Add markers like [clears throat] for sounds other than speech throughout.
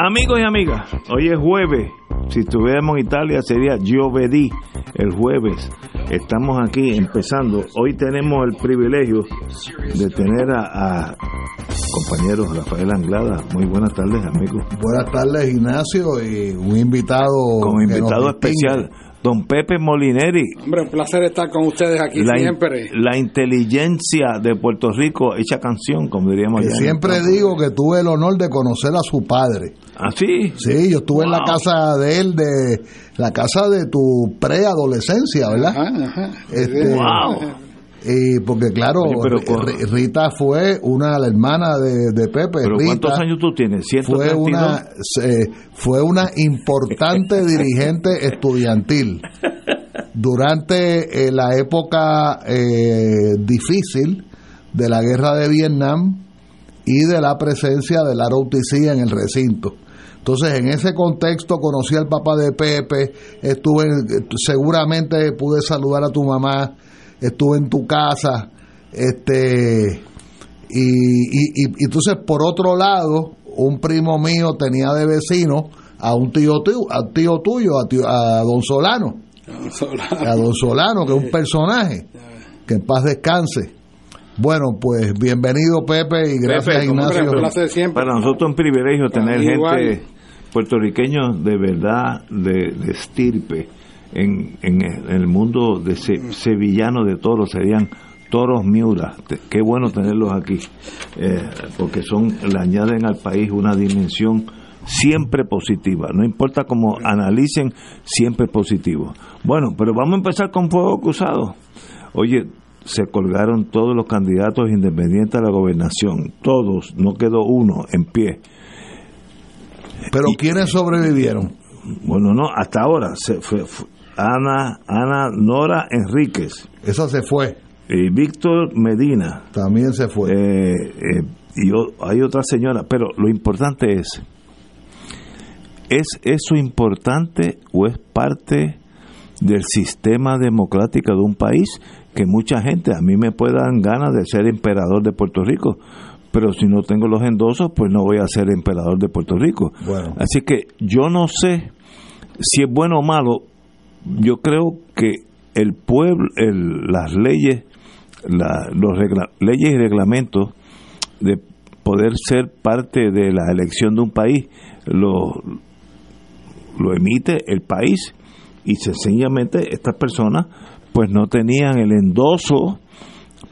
Amigos y amigas, hoy es jueves. Si estuviéramos en Italia sería giovedì, el jueves. Estamos aquí empezando. Hoy tenemos el privilegio de tener a, a compañero Rafael Anglada. Muy buenas tardes, amigos. Buenas tardes, Ignacio, y un invitado. Como invitado distingue. Don Pepe Molineri. Hombre, un placer estar con ustedes aquí La, in- siempre. la inteligencia de Puerto Rico hecha canción, como diríamos allá siempre digo que tuve el honor de conocer a su padre. ¿Ah, sí? Sí, yo estuve en la casa de él, de la casa de tu preadolescencia, ¿verdad? Ajá, ajá. Este, Wow. Y porque claro, Oye, pero Ri- con- Ri- Rita fue una la hermana de, de Pepe. ¿Pero Rita cuántos años tú tienes? fue ¿132? una fue una importante [laughs] dirigente estudiantil durante eh, la época eh, difícil de la guerra de Vietnam y de la presencia del ROTC en el recinto. Entonces, en ese contexto conocí al papá de Pepe, estuve, en- seguramente pude saludar a tu mamá, estuve en tu casa, este, y, y, y- y entonces por otro lado, un primo mío tenía de vecino a un tío, tu- a tío tuyo, a, tío- a don Solano, a don Solano, que es un personaje, que en paz descanse. Bueno, pues bienvenido Pepe y gracias Pepe, Ignacio. Placer siempre. Para nosotros es un privilegio tener Igual. gente puertorriqueños de verdad, de, de estirpe, en, en el mundo de se- sevillano de toros, serían toros miura. Qué bueno tenerlos aquí, eh, porque son le añaden al país una dimensión siempre positiva, no importa cómo analicen, siempre positivo. Bueno, pero vamos a empezar con fuego cruzado. Oye, se colgaron todos los candidatos independientes a la gobernación, todos, no quedó uno en pie. Pero ¿quiénes sobrevivieron? Bueno, no, hasta ahora se fue, fue Ana Ana Nora Enríquez Esa se fue, y Víctor Medina también se fue. eh, eh, y hay otra señora, pero lo importante es ¿es eso importante o es parte del sistema democrático de un país que mucha gente, a mí me puede dar ganas de ser emperador de Puerto Rico, pero si no tengo los endosos, pues no voy a ser emperador de Puerto Rico. Bueno. Así que yo no sé si es bueno o malo, yo creo que el pueblo, el- las leyes, la- los leyes y reglamentos de poder ser parte de la elección de un país lo, lo emite el país y sencillamente estas personas pues no tenían el endoso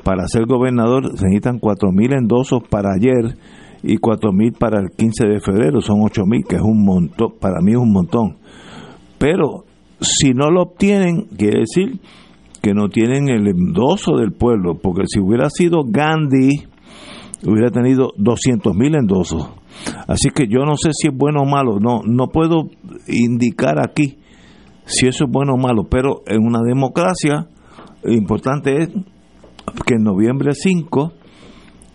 para ser gobernador. Se necesitan cuatro mil endosos para ayer y cuatro mil para el 15 de febrero. Son ocho mil que es un montón para mí es un montón. Pero si no lo obtienen quiere decir que no tienen el endoso del pueblo porque si hubiera sido Gandhi hubiera tenido 200 mil endosos. Así que yo no sé si es bueno o malo no no puedo indicar aquí si eso es bueno o malo pero en una democracia lo importante es que en noviembre 5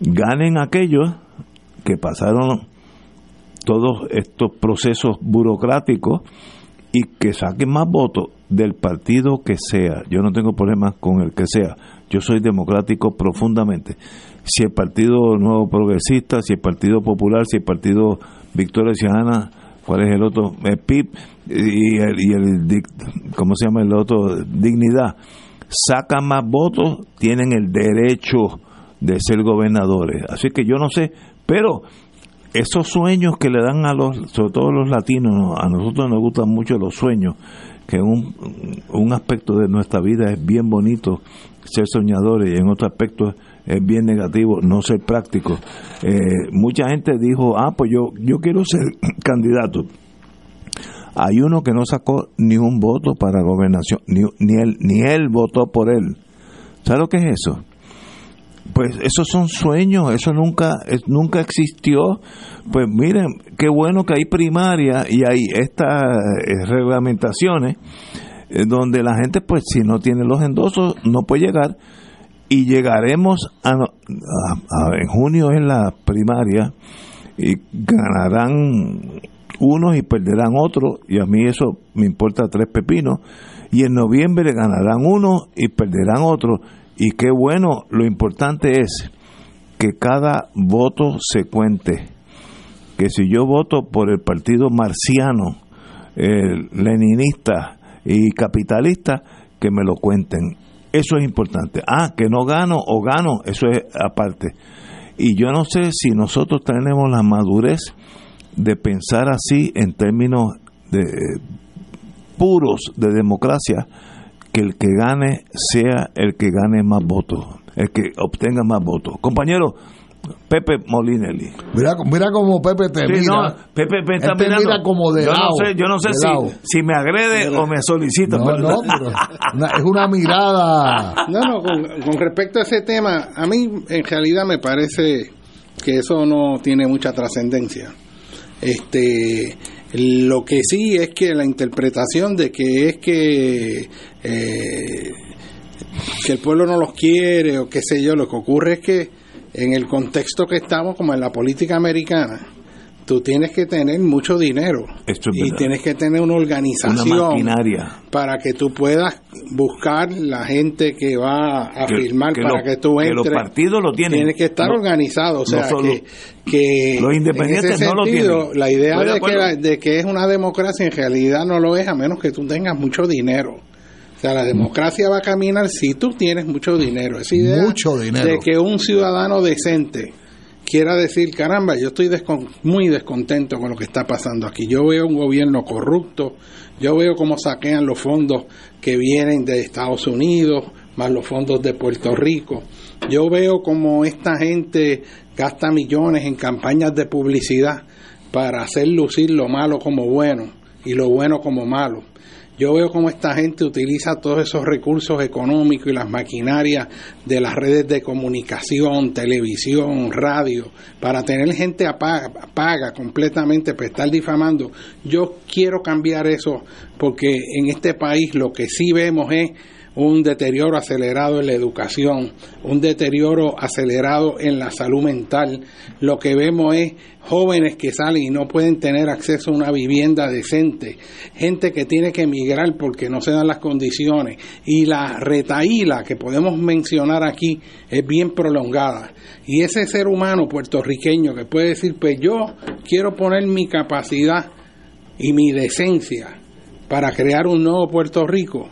ganen aquellos que pasaron todos estos procesos burocráticos y que saquen más votos del partido que sea. Yo no tengo problemas con el que sea. Yo soy democrático profundamente. Si el Partido Nuevo Progresista, si el Partido Popular, si el Partido Victoria Ciudadana, ¿cuál es el otro? El PIB y el, y el ¿cómo se llama el otro? Dignidad. Sacan más votos, tienen el derecho de ser gobernadores. Así que yo no sé, pero esos sueños que le dan a los, sobre todo los latinos, a nosotros nos gustan mucho los sueños, que un, un aspecto de nuestra vida es bien bonito ser soñadores y en otro aspecto es bien negativo no ser práctico. Eh, mucha gente dijo, ah, pues yo, yo quiero ser [clears throat] candidato. Hay uno que no sacó ni un voto para gobernación, ni, ni, él, ni él votó por él. ¿Sabe lo que es eso? Pues esos son sueños, eso nunca, nunca existió. Pues miren, qué bueno que hay primaria y hay estas eh, reglamentaciones eh, donde la gente, pues si no tiene los endosos, no puede llegar. Y llegaremos a, en junio en la primaria y ganarán unos y perderán otros y a mí eso me importa tres pepinos. Y en noviembre ganarán unos y perderán otros y qué bueno lo importante es que cada voto se cuente que si yo voto por el partido marciano leninista y capitalista que me lo cuenten eso es importante. Ah, que no gano o gano, eso es aparte. Y yo no sé si nosotros tenemos la madurez de pensar así en términos de puros de democracia, que el que gane sea el que gane más votos, el que obtenga más votos. Compañero, Pepe Molinelli. Mira, mira cómo Pepe te mira. Pepe me está mira como de yo lado. No sé, yo no sé si, si, me agrede o me solicita. No, no, es una mirada. No, no, con, con, respecto a ese tema, a mí en realidad me parece que eso no tiene mucha trascendencia. Este, lo que sí es que la interpretación de que es que eh, que el pueblo no los quiere o qué sé yo, lo que ocurre es que en el contexto que estamos, como en la política americana, tú tienes que tener mucho dinero y tienes que tener una organización para que tú puedas buscar la gente que va a firmar para que tú entres. Que los partidos lo tienen. Tienes que estar organizado, o sea que, los independientes no lo tienen. La idea de, que, de que es una democracia en realidad no lo es a menos que tú tengas mucho dinero. O sea, la democracia va a caminar si tú tienes mucho dinero. Esa idea mucho dinero. de que un ciudadano decente quiera decir, caramba, yo estoy muy descontento con lo que está pasando aquí. Yo veo un gobierno corrupto, yo veo cómo saquean los fondos que vienen de Estados Unidos, más los fondos de Puerto Rico. Yo veo cómo esta gente gasta millones en campañas de publicidad para hacer lucir lo malo como bueno y lo bueno como malo. Yo veo cómo esta gente utiliza todos esos recursos económicos y las maquinarias de las redes de comunicación, televisión, radio, para tener gente paga, completamente para estar difamando. Yo quiero cambiar eso porque en este país lo que sí vemos es un deterioro acelerado en la educación, un deterioro acelerado en la salud mental. Lo que vemos es jóvenes que salen y no pueden tener acceso a una vivienda decente, gente que tiene que emigrar porque no se dan las condiciones y la retaíla que podemos mencionar aquí es bien prolongada. Y ese ser humano puertorriqueño que puede decir, pues yo quiero poner mi capacidad y mi decencia para crear un nuevo Puerto Rico,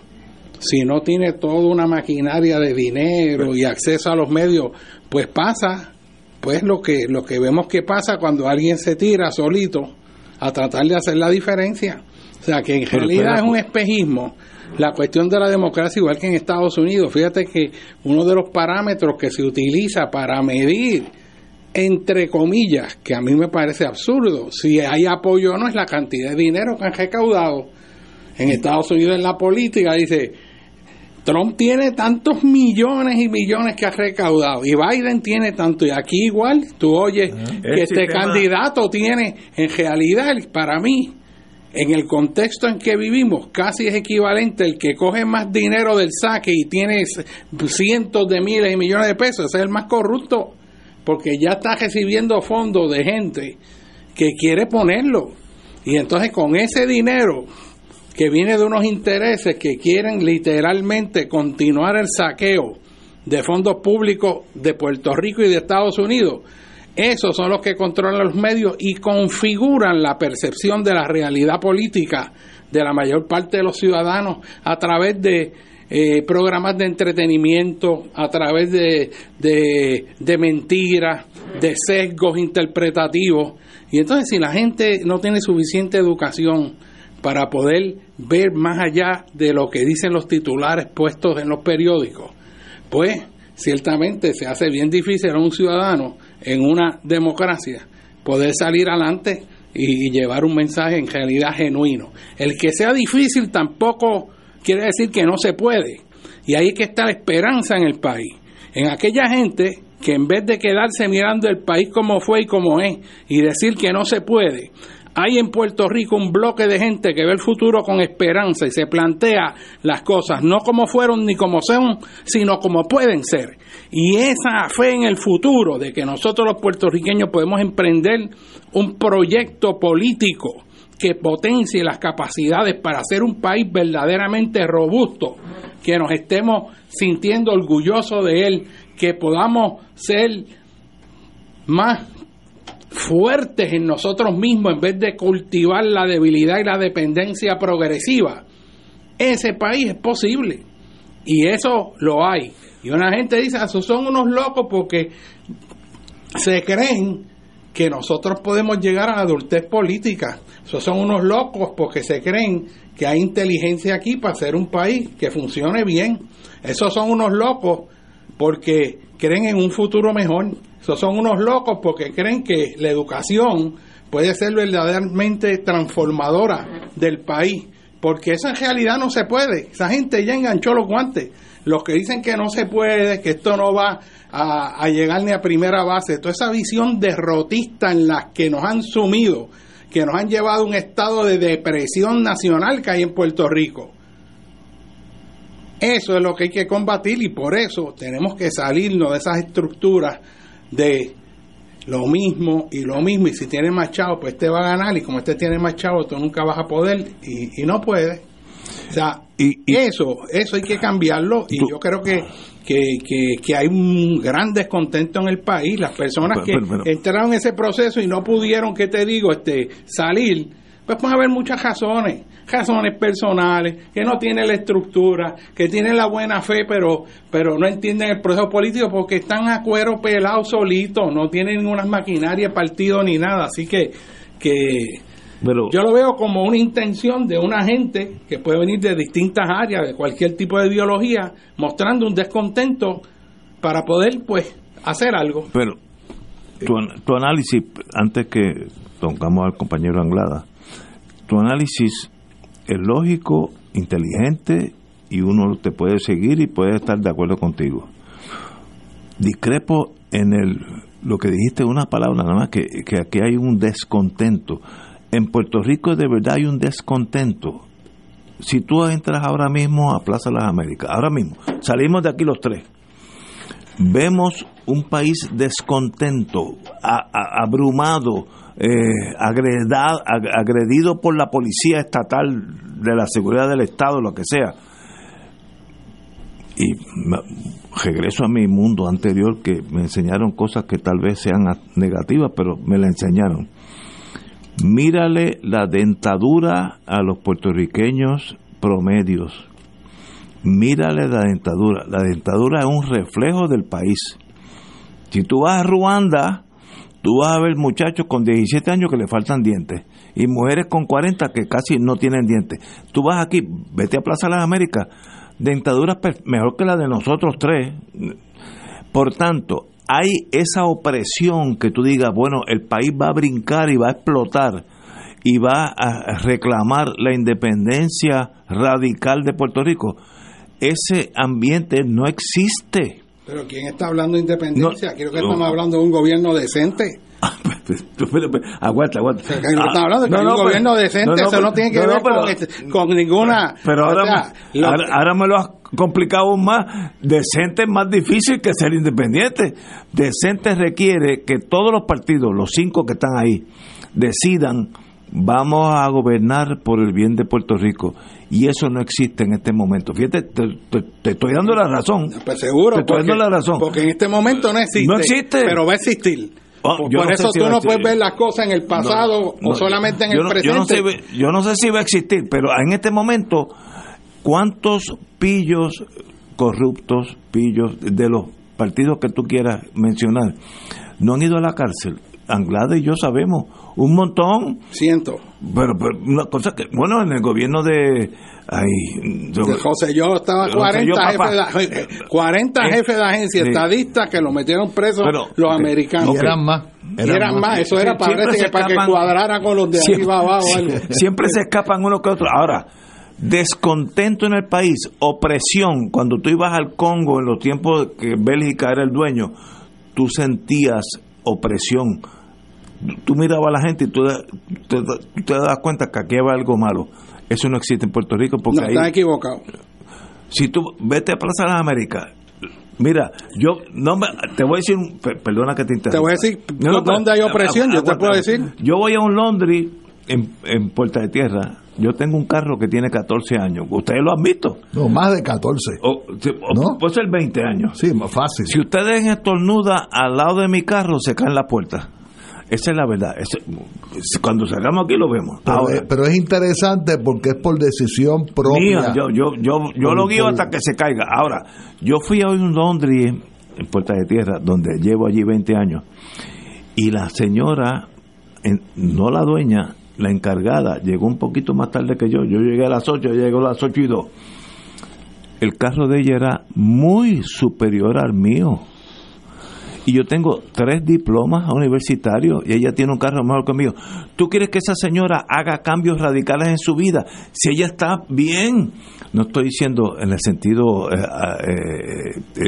si no tiene toda una maquinaria de dinero y acceso a los medios, pues pasa, pues lo que, lo que vemos que pasa cuando alguien se tira solito a tratar de hacer la diferencia. O sea, que en realidad es un espejismo la cuestión de la democracia, igual que en Estados Unidos. Fíjate que uno de los parámetros que se utiliza para medir, entre comillas, que a mí me parece absurdo, si hay apoyo o no, es la cantidad de dinero que han recaudado. En Estados Unidos en la política dice, Trump tiene tantos millones y millones que ha recaudado y Biden tiene tanto. Y aquí igual tú oyes que este candidato tiene en realidad para mí en el contexto en que vivimos casi es equivalente el que coge más dinero del saque y tiene cientos de miles y millones de pesos, ese es el más corrupto porque ya está recibiendo fondos de gente que quiere ponerlo. Y entonces con ese dinero que viene de unos intereses que quieren literalmente continuar el saqueo de fondos públicos de Puerto Rico y de Estados Unidos. Esos son los que controlan los medios y configuran la percepción de la realidad política de la mayor parte de los ciudadanos a través de eh, programas de entretenimiento, a través de, de, de mentiras, de sesgos interpretativos Y entonces si la gente no tiene suficiente educación para poder ver más allá de lo que dicen los titulares puestos en los periódicos, pues ciertamente se hace bien difícil a un ciudadano en una democracia poder salir adelante y, llevar un mensaje en realidad genuino. El que sea difícil tampoco quiere decir que no se puede. Y ahí que está la esperanza en el país. En aquella gente que en vez de quedarse mirando el país como fue y como es y decir que no se puede, hay en Puerto Rico un bloque de gente que ve el futuro con esperanza y se plantea las cosas no como fueron ni como son, sino como pueden ser. Y esa fe en el futuro de que nosotros los puertorriqueños podemos emprender un proyecto político que potencie las capacidades para ser un país verdaderamente robusto, que nos estemos sintiendo orgullosos de él, que podamos ser más fuertes en nosotros mismos en vez de cultivar la debilidad y la dependencia progresiva, ese país es posible. Y eso lo hay. Y una gente dice, ah, esos son unos locos porque se creen que nosotros podemos llegar a la adultez política. Esos son unos locos porque se creen que hay inteligencia aquí para hacer un país que funcione bien. Esos son unos locos porque creen en un futuro mejor. Son unos locos porque creen que la educación puede ser verdaderamente transformadora del país, porque esa en realidad no se puede. Esa gente ya enganchó los guantes. Los que dicen que no se puede, que esto no va a, llegar ni a primera base, toda esa visión derrotista en la que nos han sumido, que nos han llevado a un estado de depresión nacional que hay en Puerto Rico. Eso es lo que hay que combatir y por eso tenemos que salirnos de esas estructuras de lo mismo y lo mismo y si tiene más chavo pues este va a ganar y como este tiene más chavo tú nunca vas a poder y, no puede. O sea y, eso eso hay que cambiarlo y yo creo que que, hay un gran descontento en el país las personas que entraron en ese proceso y no pudieron qué te digo este salir pues puede haber muchas razones razones personales, que no tienen la estructura, que tienen la buena fe, pero, pero no entienden el proceso político porque están a cuero pelado solitos, no tienen ninguna maquinaria, partido ni nada. Así que, que yo lo veo como una intención de una gente que puede venir de distintas áreas, de cualquier tipo de ideología, mostrando un descontento para poder, pues, hacer algo. Pero tu, tu análisis, antes que tocamos al compañero Anglada, tu análisis es lógico, inteligente y uno te puede seguir y puede estar de acuerdo contigo. Discrepo en el lo que dijiste una palabra nada más que, que aquí hay un descontento. En Puerto Rico de verdad hay un descontento. Si tú entras ahora mismo a Plaza las Américas, ahora mismo, salimos de aquí los tres, vemos un país descontento, abrumado, eh, agredido por la policía estatal de la seguridad del Estado, lo que sea. Y regreso a mi mundo anterior que me enseñaron cosas que tal vez sean negativas, pero me la enseñaron. Mírale la dentadura a los puertorriqueños promedios. Mírale la dentadura. La dentadura es un reflejo del país. Si tú vas a Ruanda, tú vas a ver muchachos con 17 años que le faltan dientes y mujeres con 40 que casi no tienen dientes. Tú vas aquí, vete a Plaza las Américas, dentaduras mejor que la de nosotros tres. Por tanto, hay esa opresión que tú digas, bueno, el país va a brincar y va a explotar y va a reclamar la independencia radical de Puerto Rico. Ese ambiente no existe. Pero ¿quién está hablando de independencia? Creo que estamos hablando de un gobierno decente. [laughs] aguanta, aguanta. Ah, hablando de un gobierno decente, eso no tiene que ver este, con, ninguna. Pero ahora, ahora, me lo has complicado más. Decente es más difícil que ser independiente. Decente requiere que todos los partidos, los cinco que están ahí, decidan vamos a gobernar por el bien de Puerto Rico y eso no existe en este momento. Fíjate, te, estoy dando la razón. Pues seguro, te estoy dando la razón. Porque en este momento no existe. No existe. Pero va a existir. Oh, por eso tú no puedes ver las cosas en el pasado o solamente en el presente. Yo no, sé, yo no sé si va a existir, pero en este momento, ¿cuántos pillos corruptos, pillos de los partidos que tú quieras mencionar, no han ido a la cárcel? Anglada y yo sabemos, un montón. Ciento. Pero, pero una cosa que, bueno, en el gobierno de... Ay, de José yo estaba 40 jefes de, 40 eh, jefes de agencia estadistas que lo metieron preso los americanos. Y eran más. Eran, más, eso era para, que, para que cuadrara con los de arriba abajo. Siempre se escapan uno que otro. Ahora, descontento en el país, opresión, cuando tú ibas al Congo en los tiempos que Bélgica era el dueño, tú sentías opresión. Tú mirabas a la gente y tú te, das cuenta que aquí va algo malo. Eso no existe en Puerto Rico porque no, estás equivocado. Si tú vete a Plaza de las Américas, Mira, yo no te voy a decir, perdona que te interrumpa. Te voy a decir dónde hay opresión, yo te puedo decir. Yo voy a un Londres en, en Puerta de Tierra yo tengo un carro que tiene 14 años. ¿Ustedes lo han visto? No, más de 14. O, Puede ser 20 años. Sí, más fácil. Si ustedes estornuda al lado de mi carro, se cae en la puerta. Esa es la verdad. cuando salgamos aquí lo vemos. Pero, es, interesante porque es por decisión propia. yo yo, yo, yo lo guío hasta que se caiga. Ahora, yo fui a un Londres, en Puerta de Tierra, donde llevo allí 20 años, y la señora, no la dueña, la encargada llegó un poquito más tarde que yo. Yo llegué a las 8, llegó a las 8 y 2. El carro de ella era muy superior al mío. Y yo tengo tres diplomas universitarios y ella tiene un carro mejor que mío. ¿Tú quieres que esa señora haga cambios radicales en su vida? Si ella está bien, no estoy diciendo en el sentido, eh, eh, eh,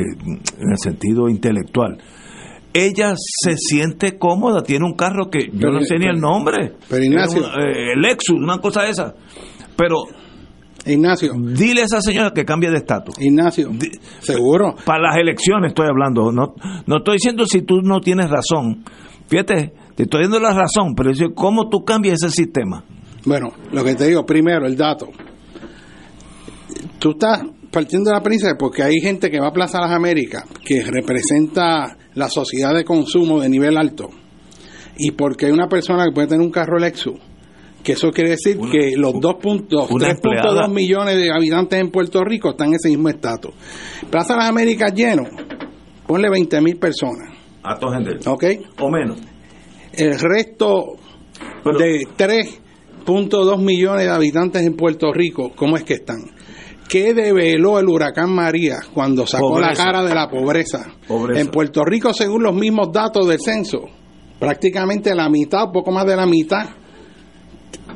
en el sentido intelectual ella se siente cómoda, tiene un carro que yo no sé ni el nombre. Pero Ignacio. Eh, Lexus, una cosa esa. Pero. Ignacio. Dile a esa señora que cambie de estatus. Ignacio. seguro. Para las elecciones estoy hablando. No, no estoy diciendo si tú no tienes razón. Fíjate, te estoy dando la razón, pero es cómo tú cambias ese sistema. Bueno, lo que te digo, primero, el dato. Tú estás partiendo de la premisa porque hay gente que va a Plaza Las Américas que representa la sociedad de consumo de nivel alto y porque hay una persona que puede tener un carro Lexus que eso quiere decir que los 3.2 millones de habitantes en Puerto Rico están en ese mismo estatus. Plaza Las Américas lleno, ponle 20 mil personas. A gente. ¿Ok? O menos. El resto de 3.2 millones de habitantes en Puerto Rico, ¿cómo es que están? ¿Qué develó el huracán María cuando sacó la cara de la pobreza? En Puerto Rico, según los mismos datos del censo, prácticamente la mitad, un poco más de la mitad,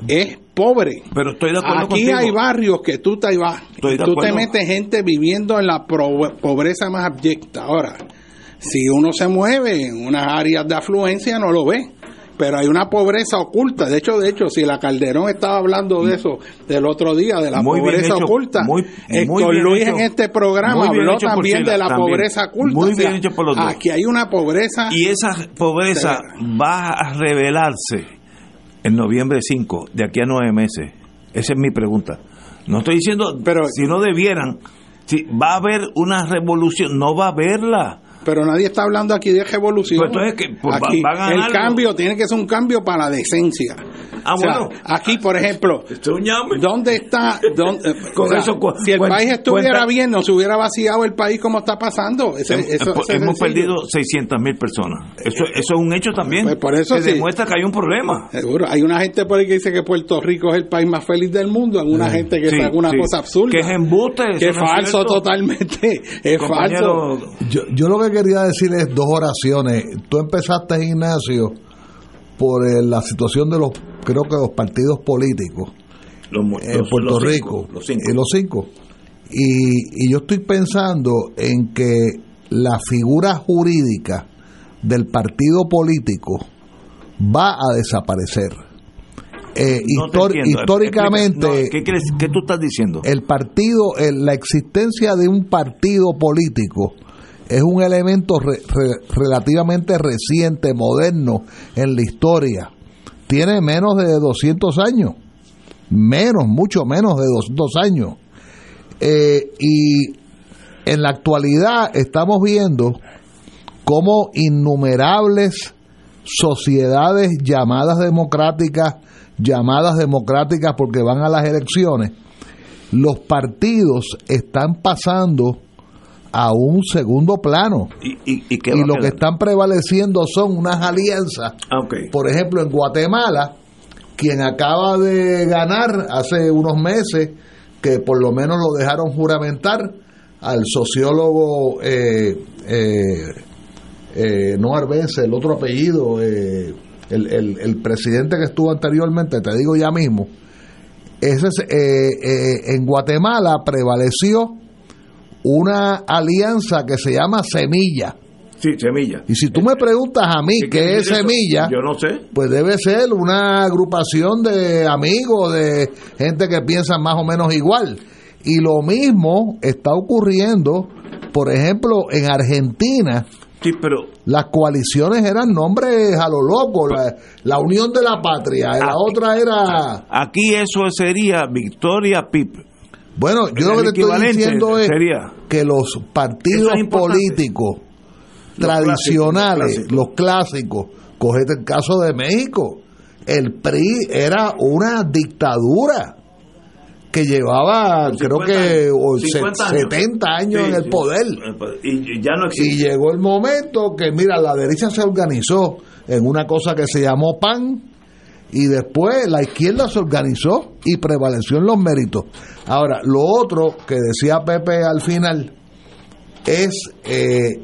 es pobre. Pero estoy de acuerdo Aquí hay barrios que tú te vas, tú te metes gente viviendo en la pobreza más abyecta. Ahora, si uno se mueve en unas áreas de afluencia, no lo ve pero hay una pobreza oculta. De hecho, de hecho, si la Calderón estaba hablando de eso del otro día, de la pobreza oculta, muy, Héctor Luis en este programa habló también de la pobreza oculta. Muy bien hecho por los dos. Aquí hay una pobreza. Y esa pobreza va a revelarse en noviembre 5, de aquí a nueve meses. Esa es mi pregunta. No estoy diciendo, pero si no debieran, si va a haber una revolución, no va a haberla pero nadie está hablando aquí de revolución. Pues que, pues, aquí, el cambio tiene que ser un cambio para la decencia. Ah, bueno. Aquí, por ejemplo, [laughs] ¿dónde está? Dónde, [laughs] Con eso, si el país estuviera bien, no se hubiera vaciado el país como está pasando. hemos perdido 600 mil personas. Eso, eso es un hecho también. Pues por eso se demuestra que hay un problema. Seguro. Hay una gente por ahí que dice que Puerto Rico es el país más feliz del mundo. Hay una gente que está una cosa absurda. Que es embuste. Que es falso totalmente. Es falso. [laughs] Yo, yo lo que quería decir es dos oraciones. Tú empezaste, Ignacio, por eh, la situación de los, creo que los partidos políticos en Puerto Rico, los cinco. los cinco. Y, y yo estoy pensando en que la figura jurídica del partido político va a desaparecer. Eh, históricamente, ¿qué, ¿qué, tú estás diciendo? El partido, la existencia de un partido político es un elemento relativamente reciente, moderno en la historia. Tiene menos de 200 años, menos, mucho menos de 200 años. Eh, y en la actualidad estamos viendo cómo innumerables sociedades llamadas democráticas, llamadas democráticas porque van a las elecciones, los partidos están pasando a un segundo plano. ¿Y, y, y qué lo que están prevaleciendo son unas alianzas. Ah. Por ejemplo, en Guatemala, quien acaba de ganar hace unos meses, que por lo menos lo dejaron juramentar, al sociólogo, eh, eh, eh, no Arbense, el otro apellido, eh, el, el- el presidente que estuvo anteriormente, te digo ya mismo, ese es, eh, eh, en Guatemala prevaleció una alianza que se llama Semilla. Sí, semilla. Y si tú me preguntas a mí ¿Qué es? Semilla, Yo no sé. pues debe ser una agrupación de amigos, de gente que piensa más o menos igual. Y lo mismo está ocurriendo, por ejemplo, en Argentina. Sí, pero Las coaliciones eran nombres a lo loco. La, la Unión de la Patria, la otra era... aquí eso sería Victoria Pip. Bueno, yo lo que te estoy diciendo es sería- que los partidos es políticos Los tradicionales, clásicos, los clásicos, cogete el caso de México, el PRI era una dictadura que llevaba, creo 50 que años. o se- 50 años. 70 años Sí, en el poder. Y, y ya no Y existe. llegó el momento que, mira, la derecha se organizó en una cosa que se llamó PAN y después la izquierda se organizó y prevaleció en los méritos. Ahora, lo otro que decía Pepe al final es eh,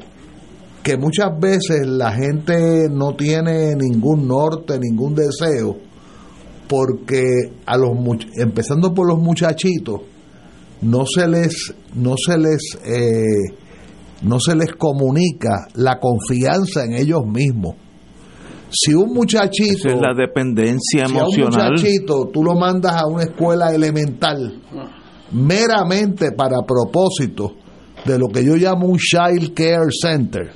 que muchas veces la gente no tiene ningún norte, ningún deseo, porque a los empezando por los muchachitos no se les no se les eh, no se les comunica la confianza en ellos mismos. Si un muchachito, Esa es la dependencia si a un emocional. muchachito tú lo mandas a una escuela elemental meramente para propósito de lo que yo llamo un child care center.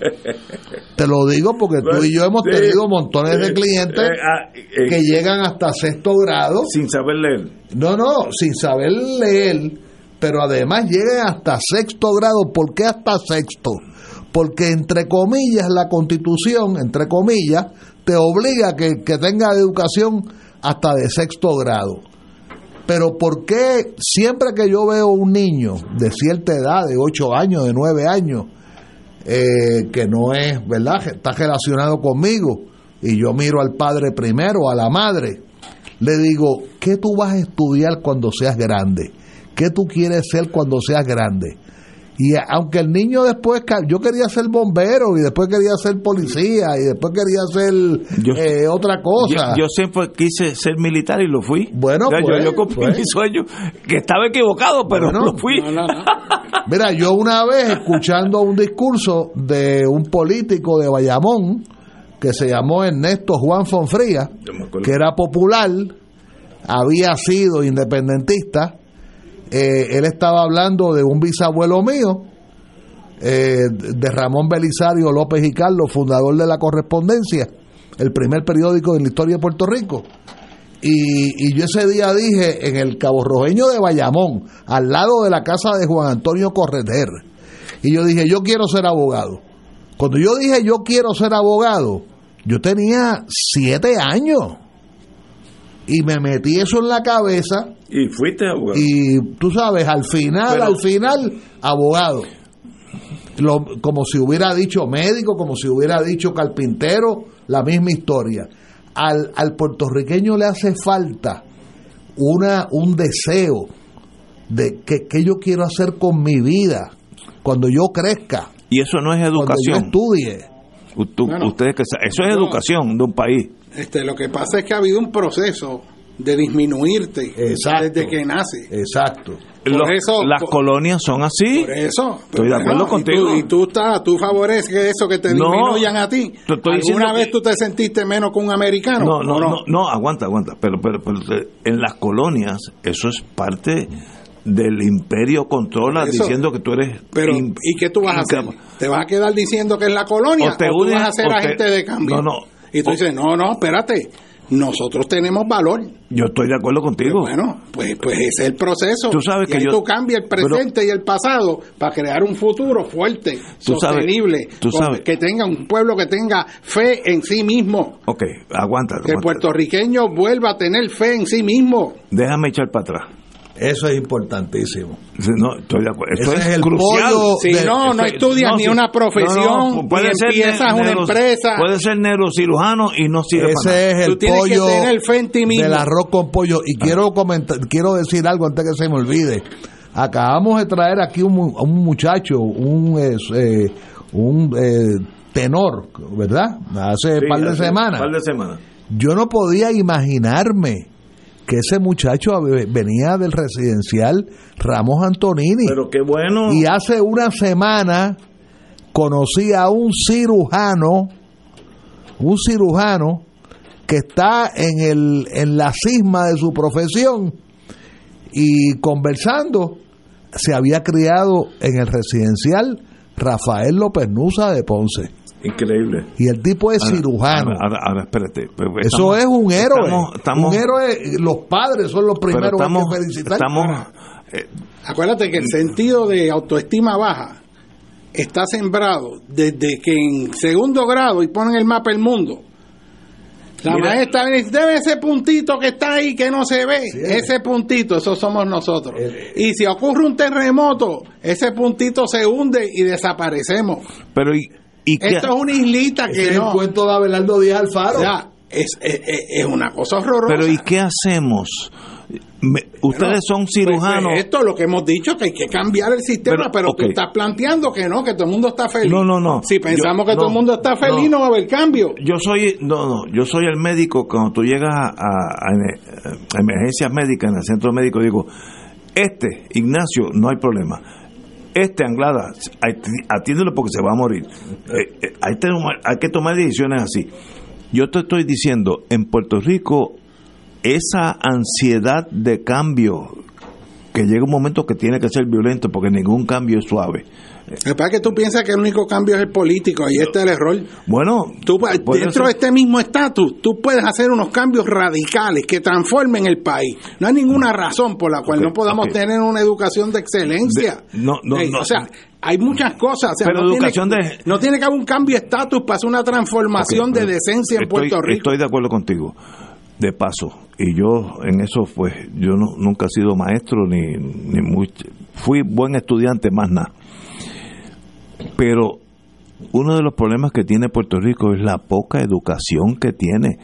[laughs] Te lo digo porque tú y yo hemos tenido montones de clientes eh, ah, eh, que llegan hasta sexto grado sin saber leer. no, no, sin saber leer, pero además llegan hasta sexto grado. ¿Por qué hasta sexto? Porque entre comillas la constitución, entre comillas, te obliga a que, que tenga educación hasta de sexto grado. Pero ¿por qué siempre que yo veo un niño de cierta edad, de 8 años, de 9 años, eh, que no es, ¿verdad? Está relacionado conmigo, y yo miro al padre primero, a la madre, le digo, ¿qué tú vas a estudiar cuando seas grande? ¿Qué tú quieres ser cuando seas grande? Y aunque el niño después, yo quería ser bombero y después quería ser policía y después quería ser Yo- eh, otra cosa. Yo, yo siempre quise ser militar y lo fui. Bueno, O sea, pues, yo, yo cumplí pues. mi sueño, que estaba equivocado, pero Bueno, lo fui. No, no, no. [laughs] Mira, yo una vez escuchando un discurso de un político de Bayamón que se llamó Ernesto Juan Fonfría, que era popular, había sido independentista, eh, él estaba hablando de un bisabuelo mío, eh, de Ramón Belisario López y Carlos, fundador de La Correspondencia, el primer periódico de la historia de Puerto Rico. Y, yo ese día dije en el Cabo Rojeño de Bayamón, al lado de la casa de Juan Antonio Correter, y yo dije, yo quiero ser abogado. Cuando yo dije, yo quiero ser abogado, yo tenía siete años. Y me metí eso en la cabeza Y fuiste abogado. y tú sabes, al final, Pero- al final, abogado. Lo- como si hubiera dicho médico, como si hubiera dicho carpintero, la misma historia. Al, al puertorriqueño le hace falta una, un deseo de que, que yo quiero hacer con mi vida cuando yo crezca, Y eso no es cuando yo educación. estudie. Bueno. ustedes que eso es No. educación de un país. Este, lo que pasa es que ha habido un proceso de disminuirte Exacto. desde que nace. Exacto. Por Los- eso- las por- colonias son así. Por eso. Estoy de acuerdo y tú- contigo. Y tú, estás, tú favoreces eso que te No, disminuyan a ti. ¿Alguna vez que- tú te sentiste menos que un americano? No, no, ¿O no, no, aguanta, aguanta. Pero, pero, pero en las colonias eso es parte del imperio controla Eso. diciendo que tú eres. Pero, in- ¿y qué tú vas a hacer? ¿Te vas a quedar diciendo que es la colonia? O te tú unes, vas a ser te- agente de cambio? No, no. Y tú O- dices, no, no, espérate. Nosotros tenemos valor. Yo estoy de acuerdo contigo. Bueno, pues, pues ese es el proceso. Tú sabes y que ahí yo- tú cambias el presente y el pasado para crear un futuro fuerte, Tú sabes- sostenible, tú con- sabes- que tenga un pueblo que tenga fe en sí mismo, Ok, aguanta. que el puertorriqueño vuelva a tener fe en sí mismo. Déjame echar para atrás. Eso es importantísimo. No, estoy de acuerdo. Esto Ese es, es el crucial. pollo Si de- no, no estudias no, ni una profesión, No, no, puede ni ser empiezas ne- una empresa. Puede ser neurocirujano y no sirve para nada. Ese es Tú el que pollo tener del arroz con pollo. Y quiero comentar, quiero decir algo antes que se me olvide. Acabamos de traer aquí un, mu- un muchacho, un, eh, un eh, tenor, ¿verdad? Hace Sí, un par de semanas. par de semanas. Yo no podía imaginarme que ese muchacho venía del residencial Ramos Antonini. Pero qué bueno. Y hace una semana conocí a un cirujano, un cirujano que está en, el, en la cisma de su profesión y conversando, se había criado en el residencial Rafael López Nusa de Ponce. Increíble. Y el tipo es Ahora, cirujano. Ahora, ahora, ahora, espérate. Pero Eso estamos- es un héroe. Estamos, estamos- un héroe, los padres son los primeros estamos, que felicitar. estamos eh, Acuérdate que el sentido de autoestima baja está sembrado desde que en segundo grado y ponen el mapa del mundo. La Mira. maestra dice, debe ese puntito que está ahí que no se ve. ese puntito, eso somos nosotros. y si ocurre un terremoto, ese puntito se hunde y desaparecemos. pero y, y Esto es una islita que es el cuento de Abelardo Díaz Alfaro. O sea, es, es- una cosa horrorosa. pero y qué hacemos Me- ustedes son Pues, cirujanos pues, esto es lo que hemos dicho, que hay que cambiar el sistema, Pero, pero, tú estás planteando que no, que todo el mundo está feliz. No, no, no. Si pensamos Yo- que todo el mundo está feliz, no. no, va a haber cambio. yo soy no no yo soy el médico cuando tú llegas a, a- a emergencias médicas en el centro médico digo este Ignacio no hay problema este Anglada ati- atiéndelo porque se va a morir. Eh, eh, hay, que tomar- hay que tomar decisiones así. Yo te estoy diciendo en Puerto Rico esa ansiedad de cambio que llega un momento que tiene que ser violento porque ningún cambio es suave pasa es que tú piensas que el único cambio es el político, y este es el error. bueno Tú, pues, dentro ser- de este mismo estatus, tú puedes hacer unos cambios radicales que transformen el país. No hay ninguna razón por la cual no podamos tener una educación de excelencia. De- no, no, Ey, no. o sea, hay muchas cosas. o sea, Pero no tiene- educación de- No tiene que haber un cambio de estatus para hacer una transformación de decencia en estoy- Puerto Rico. Estoy de acuerdo contigo. De paso, y yo en eso, pues, yo no, nunca he sido maestro ni, ni muy. Fui buen estudiante, más nada. Pero uno de los problemas que tiene Puerto Rico es la poca educación que tiene.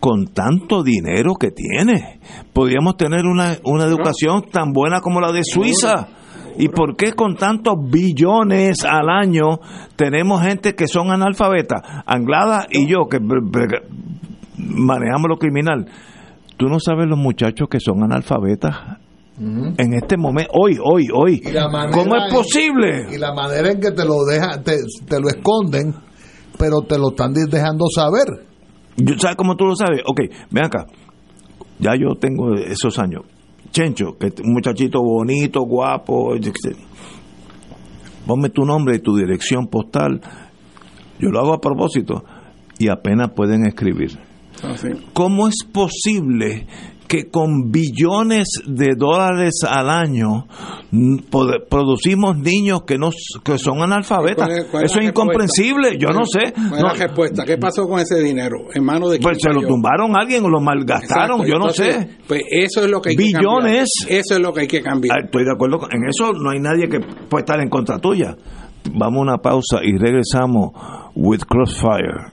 Con tanto dinero que tiene, podríamos tener una, una educación tan buena como la de Suiza. ¿Y por qué con tantos billones al año tenemos gente que son analfabetas? Anglada y yo, que manejamos lo criminal. Tú no sabes los muchachos que son analfabetas en este momento, hoy, hoy, hoy. ¿Cómo es en- posible? Y la manera en que te lo dejan, te, te lo esconden, pero te lo están dejando saber. Yo- ¿Sabes cómo tú lo sabes? Ok, ven acá. Ya yo tengo esos años. Chencho, que un muchachito bonito, guapo. Ponme tu nombre y tu dirección postal. Yo lo hago a propósito. Y apenas pueden escribir. Así. ¿Cómo es posible que con billones de dólares al año producimos niños que no que son analfabetas? ¿Cuál es- cuál es Eso es incomprensible, yo no sé. ¿Cuál es la respuesta? ¿Qué pasó con ese dinero? ¿En manos de quién pues se lo tumbaron a alguien o lo malgastaron, Exacto. yo no sé. Pues eso es lo que hay Billones. que cambiar. Eso es lo que hay que cambiar. Ah, Estoy de acuerdo con en eso, no hay nadie que pueda estar en contra tuya. Vamos a una pausa y regresamos with Crossfire.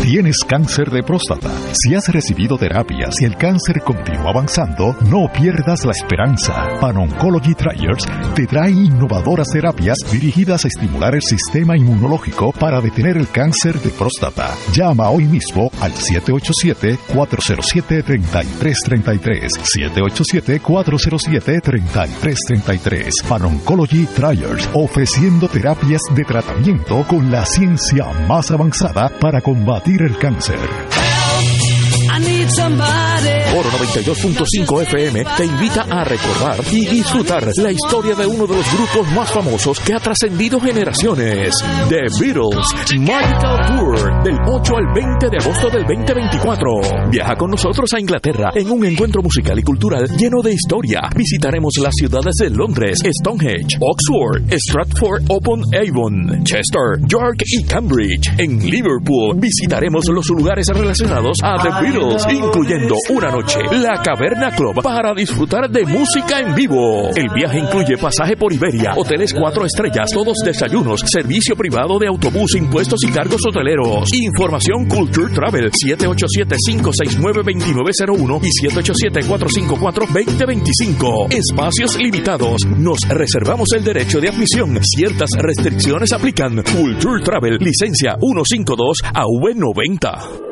Tienes cáncer de próstata. Si has recibido terapias y el cáncer continúa avanzando, no pierdas la esperanza. Pan-Oncology Trials te trae innovadoras terapias dirigidas a estimular el sistema inmunológico para detener el cáncer de próstata. Llama hoy mismo al 787-407-3333. 787-407-3333. Pan-Oncology Trials, ofreciendo terapias de tratamiento con la ciencia más avanzada para combatir el cáncer. Oro 92.5 FM te invita a recordar y disfrutar la historia de uno de los grupos más famosos que ha trascendido generaciones, The Beatles Magical Tour, del 8 al 20 de agosto del 2024. Viaja con nosotros a Inglaterra en un encuentro musical y cultural lleno de historia. Visitaremos las ciudades de Londres, Stonehenge, Oxford, Stratford upon Avon, Chester, York y Cambridge. En Liverpool visitaremos los lugares relacionados a The Beatles, incluyendo una noche la Caverna Club para disfrutar de música en vivo. El viaje incluye pasaje por Iberia, hoteles cuatro estrellas, todos desayunos, servicio privado de autobús, impuestos y cargos hoteleros. Información Culture Travel 787-569-2901 y 787-454-2025. Espacios limitados. Nos reservamos el derecho de admisión. Ciertas restricciones aplican. Culture Travel, licencia 152 a V90.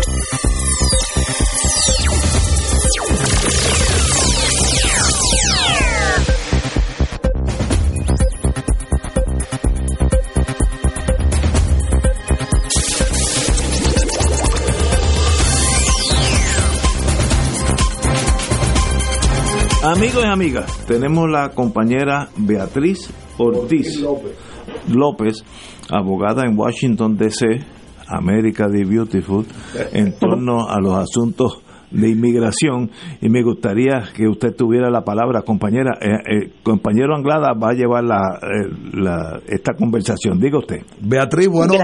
Amigos y amigas, tenemos la compañera Beatriz Ortiz López. abogada en Washington, D.C., América the Beautiful, en torno a los asuntos de inmigración y me gustaría que usted tuviera la palabra, compañera. Eh, eh, compañero Anglada va a llevar la, eh, esta conversación. Diga usted. Beatriz, buenos,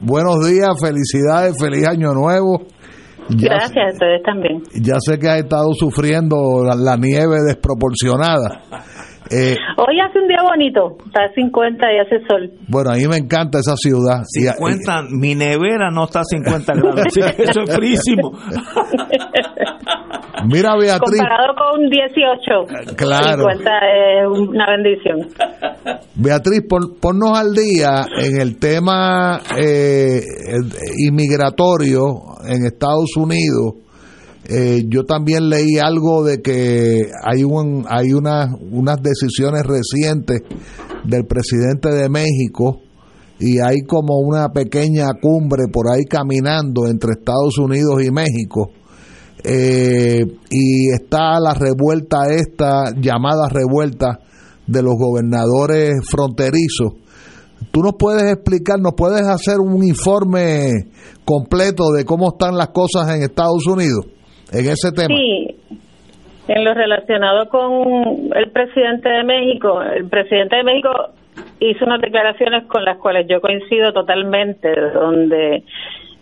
buenos días, felicidades, feliz año nuevo. Gracias a ustedes también. Ya sé que ha estado sufriendo la, nieve desproporcionada. Eh, Hoy hace un día bonito, está a 50 y hace sol. Bueno, a mí me encanta esa ciudad. 50, mi nevera no está a 50 grados, eso es frísimo. [laughs] Mira, Beatriz. Comparado con 18, claro. 50 es una bendición. [laughs] Beatriz, ponnos al día en el tema eh, inmigratorio en Estados Unidos. Eh, yo también leí algo de que hay un hay unas unas decisiones recientes del presidente de México y hay como una pequeña cumbre por ahí caminando entre Estados Unidos y México eh, y está la revuelta esta llamada revuelta de los gobernadores fronterizos ¿Tú nos puedes explicar, nos puedes hacer un informe completo de cómo están las cosas en Estados Unidos en ese tema? Sí, en lo relacionado con el presidente de México, el presidente de México hizo unas declaraciones con las cuales yo coincido totalmente, donde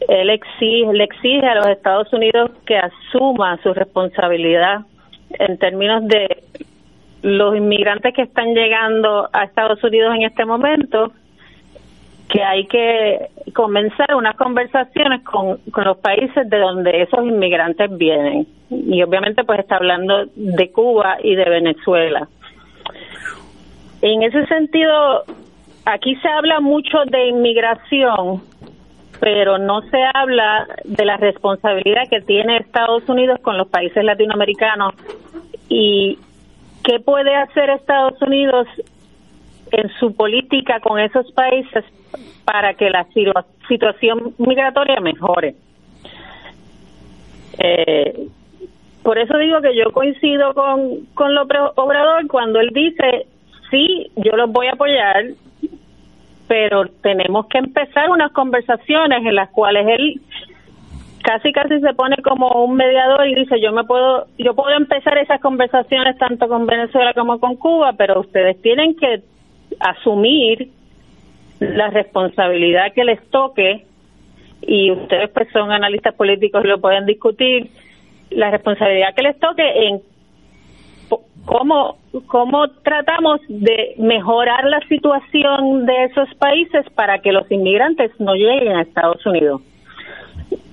él exige, le exige a los Estados Unidos que asuma su responsabilidad en términos de los inmigrantes que están llegando a Estados Unidos en este momento que hay que comenzar unas conversaciones con, con los países de donde esos inmigrantes vienen. Y obviamente pues está hablando de Cuba y de Venezuela. En ese sentido, aquí se habla mucho de inmigración, pero no se habla de la responsabilidad que tiene Estados Unidos con los países latinoamericanos y qué puede hacer Estados Unidos en su política con esos países para que la situación migratoria mejore. Eh, por eso digo que yo coincido con, con López Obrador cuando él dice, sí, yo los voy a apoyar, pero tenemos que empezar unas conversaciones en las cuales él casi casi se pone como un mediador y dice yo me puedo yo puedo empezar esas conversaciones tanto con Venezuela como con Cuba pero ustedes tienen que asumir la responsabilidad que les toque y ustedes pues son analistas políticos y lo pueden discutir la responsabilidad que les toque en cómo cómo tratamos de mejorar la situación de esos países para que los inmigrantes no lleguen a Estados Unidos.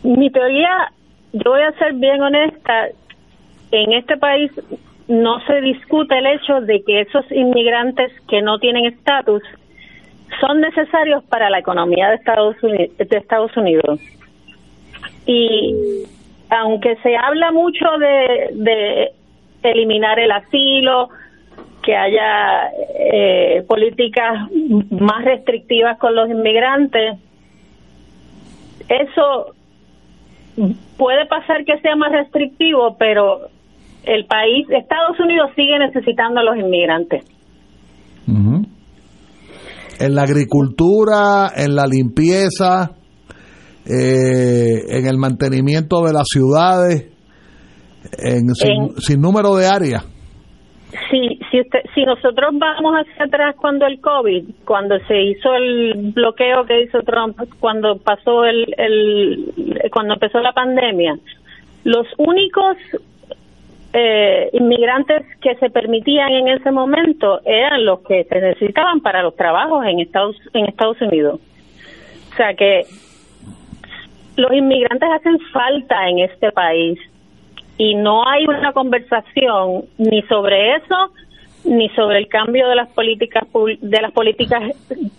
Mi teoría, yo voy a ser bien honesta, en este país no se discute el hecho de que esos inmigrantes que no tienen estatus son necesarios para la economía de Estados Unidos, de Estados Unidos. Y aunque se habla mucho de, de eliminar el asilo, que haya eh, políticas más restrictivas con los inmigrantes, eso puede pasar que sea más restrictivo, pero el país, Estados Unidos sigue necesitando a los inmigrantes. En la agricultura, en la limpieza, eh, en el mantenimiento de las ciudades, en, sin, número de áreas. Sí, si, si nosotros vamos hacia atrás cuando el COVID, cuando se hizo el bloqueo que hizo Trump, cuando pasó el, el cuando empezó la pandemia, los únicos eh, inmigrantes que se permitían en ese momento eran los que se necesitaban para los trabajos en Estados en Estados Unidos. O sea que los inmigrantes hacen falta en este país y no hay una conversación ni sobre eso ni sobre el cambio de las políticas de las políticas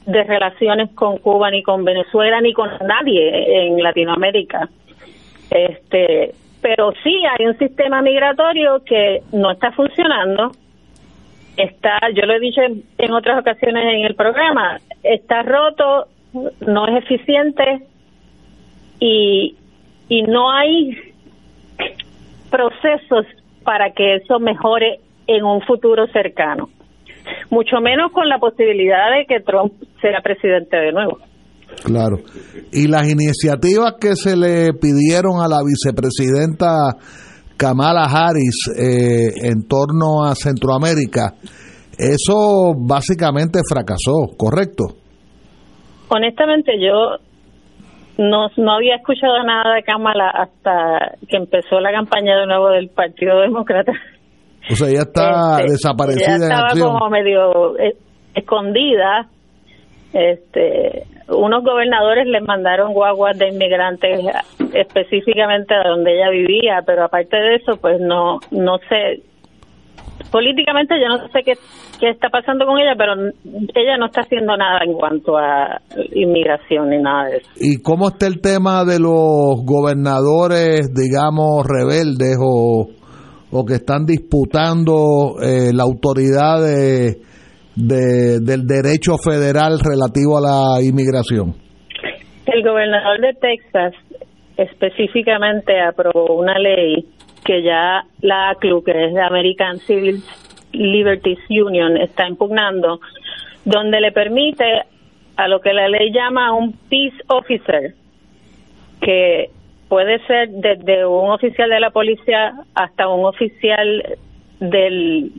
de relaciones con Cuba ni con Venezuela ni con nadie en Latinoamérica. Este, pero sí hay un sistema migratorio que no está funcionando. Está, yo lo he dicho en, otras ocasiones en el programa, está roto, no es eficiente y, y no hay procesos para que eso mejore en un futuro cercano. Mucho menos con la posibilidad de que Trump sea presidente de nuevo. Claro. Y las iniciativas que se le pidieron a la vicepresidenta Kamala Harris eh, en torno a Centroamérica, eso básicamente fracasó, ¿correcto? Honestamente, yo no, no había escuchado nada de Kamala hasta que empezó la campaña de nuevo del Partido Demócrata. O sea, ella está este, desaparecida. Ella estaba como medio eh, escondida. Este, unos gobernadores le mandaron guaguas de inmigrantes específicamente a donde ella vivía, pero aparte de eso, pues no, no sé. Políticamente yo no sé qué, qué está pasando con ella, pero ella no está haciendo nada en cuanto a inmigración ni nada de eso. ¿Y cómo está el tema de los gobernadores, digamos, rebeldes o, o que están disputando eh, la autoridad de de, del derecho federal relativo a la inmigración? El gobernador de Texas específicamente aprobó una ley que ya la ACLU, que es la American Civil Liberties Union, está impugnando, donde le permite a lo que la ley llama un peace officer, que puede ser desde un oficial de la policía hasta un oficial del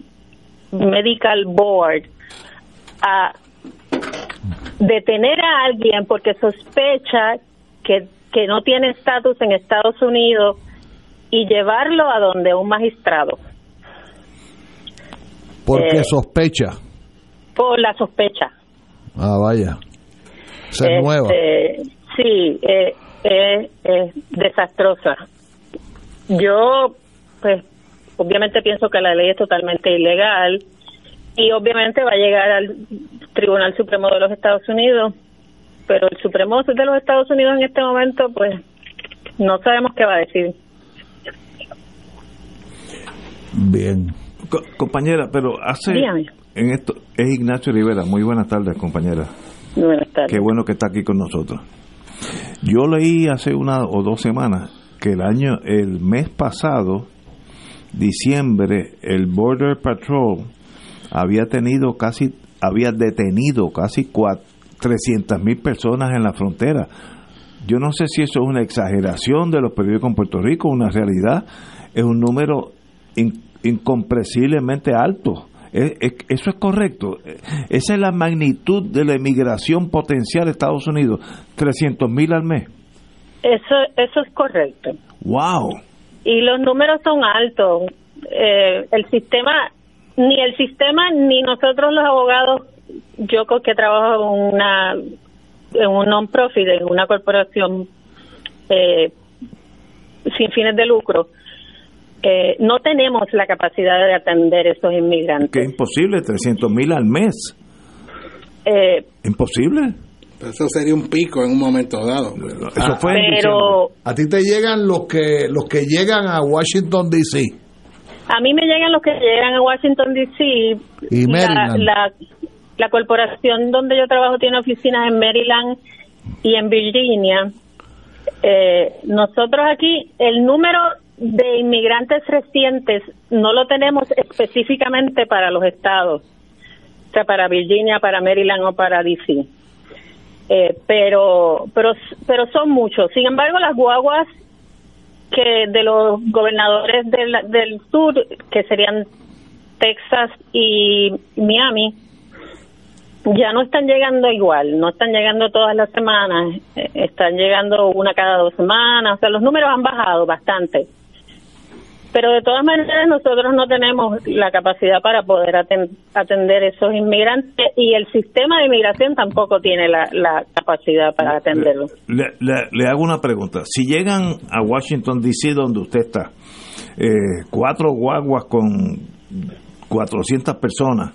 medical board, a detener a alguien porque sospecha que, que no tiene estatus en Estados Unidos y llevarlo a donde un magistrado. Porque eh, sospecha. Por la sospecha. Ah, vaya. Se este, nueva. Sí, eh, es desastrosa. Yo, pues, obviamente pienso que la ley es totalmente ilegal y obviamente va a llegar al Tribunal Supremo de los Estados Unidos, pero el Supremo de los Estados Unidos en este momento, pues no sabemos qué va a decir. Bien. compañera, pero hace en esto es Ignacio Rivera. Muy buenas tardes, compañera. Buenas tardes. Qué bueno que está aquí con nosotros. Yo leí hace una o dos semanas que el año, el mes pasado, diciembre, el Border Patrol había tenido casi, había detenido casi 300 mil personas en la frontera. Yo no sé si eso es una exageración de los periódicos en Puerto Rico, una realidad, es un número incomprensiblemente alto eso es correcto. Esa es la magnitud de la emigración potencial de Estados Unidos. 300 mil al mes. Eso, eso es correcto. ¡Wow! Y los números son altos. Eh, el sistema, ni el sistema, ni nosotros los abogados, yo que trabajo en una en un non-profit, en una corporación eh, sin fines de lucro, eh, no tenemos la capacidad de atender esos inmigrantes. Que es imposible, 300 mil al mes. Eh, imposible. Eso sería un pico en un momento dado. Eso fue pero a ti te llegan los que los que llegan a Washington D.C. A mí me llegan los que llegan a Washington D.C. Y Maryland. La, la corporación donde yo trabajo tiene oficinas en Maryland y en Virginia. Eh, nosotros aquí el número de inmigrantes recientes no lo tenemos específicamente para los estados, o sea, para Virginia, para Maryland o para DC. Eh, pero, pero, pero son muchos. Sin embargo, las guaguas que de los gobernadores del, del sur, que serían Texas y Miami, ya no están llegando igual, no están llegando todas las semanas, eh, están llegando una cada dos semanas, o sea, los números han bajado bastante. Pero de todas maneras nosotros no tenemos la capacidad para poder atender esos inmigrantes y el sistema de inmigración tampoco tiene la, capacidad para atenderlo. Le, hago una pregunta. Si llegan a Washington, D.C., donde usted está, eh, cuatro guaguas con 400 personas,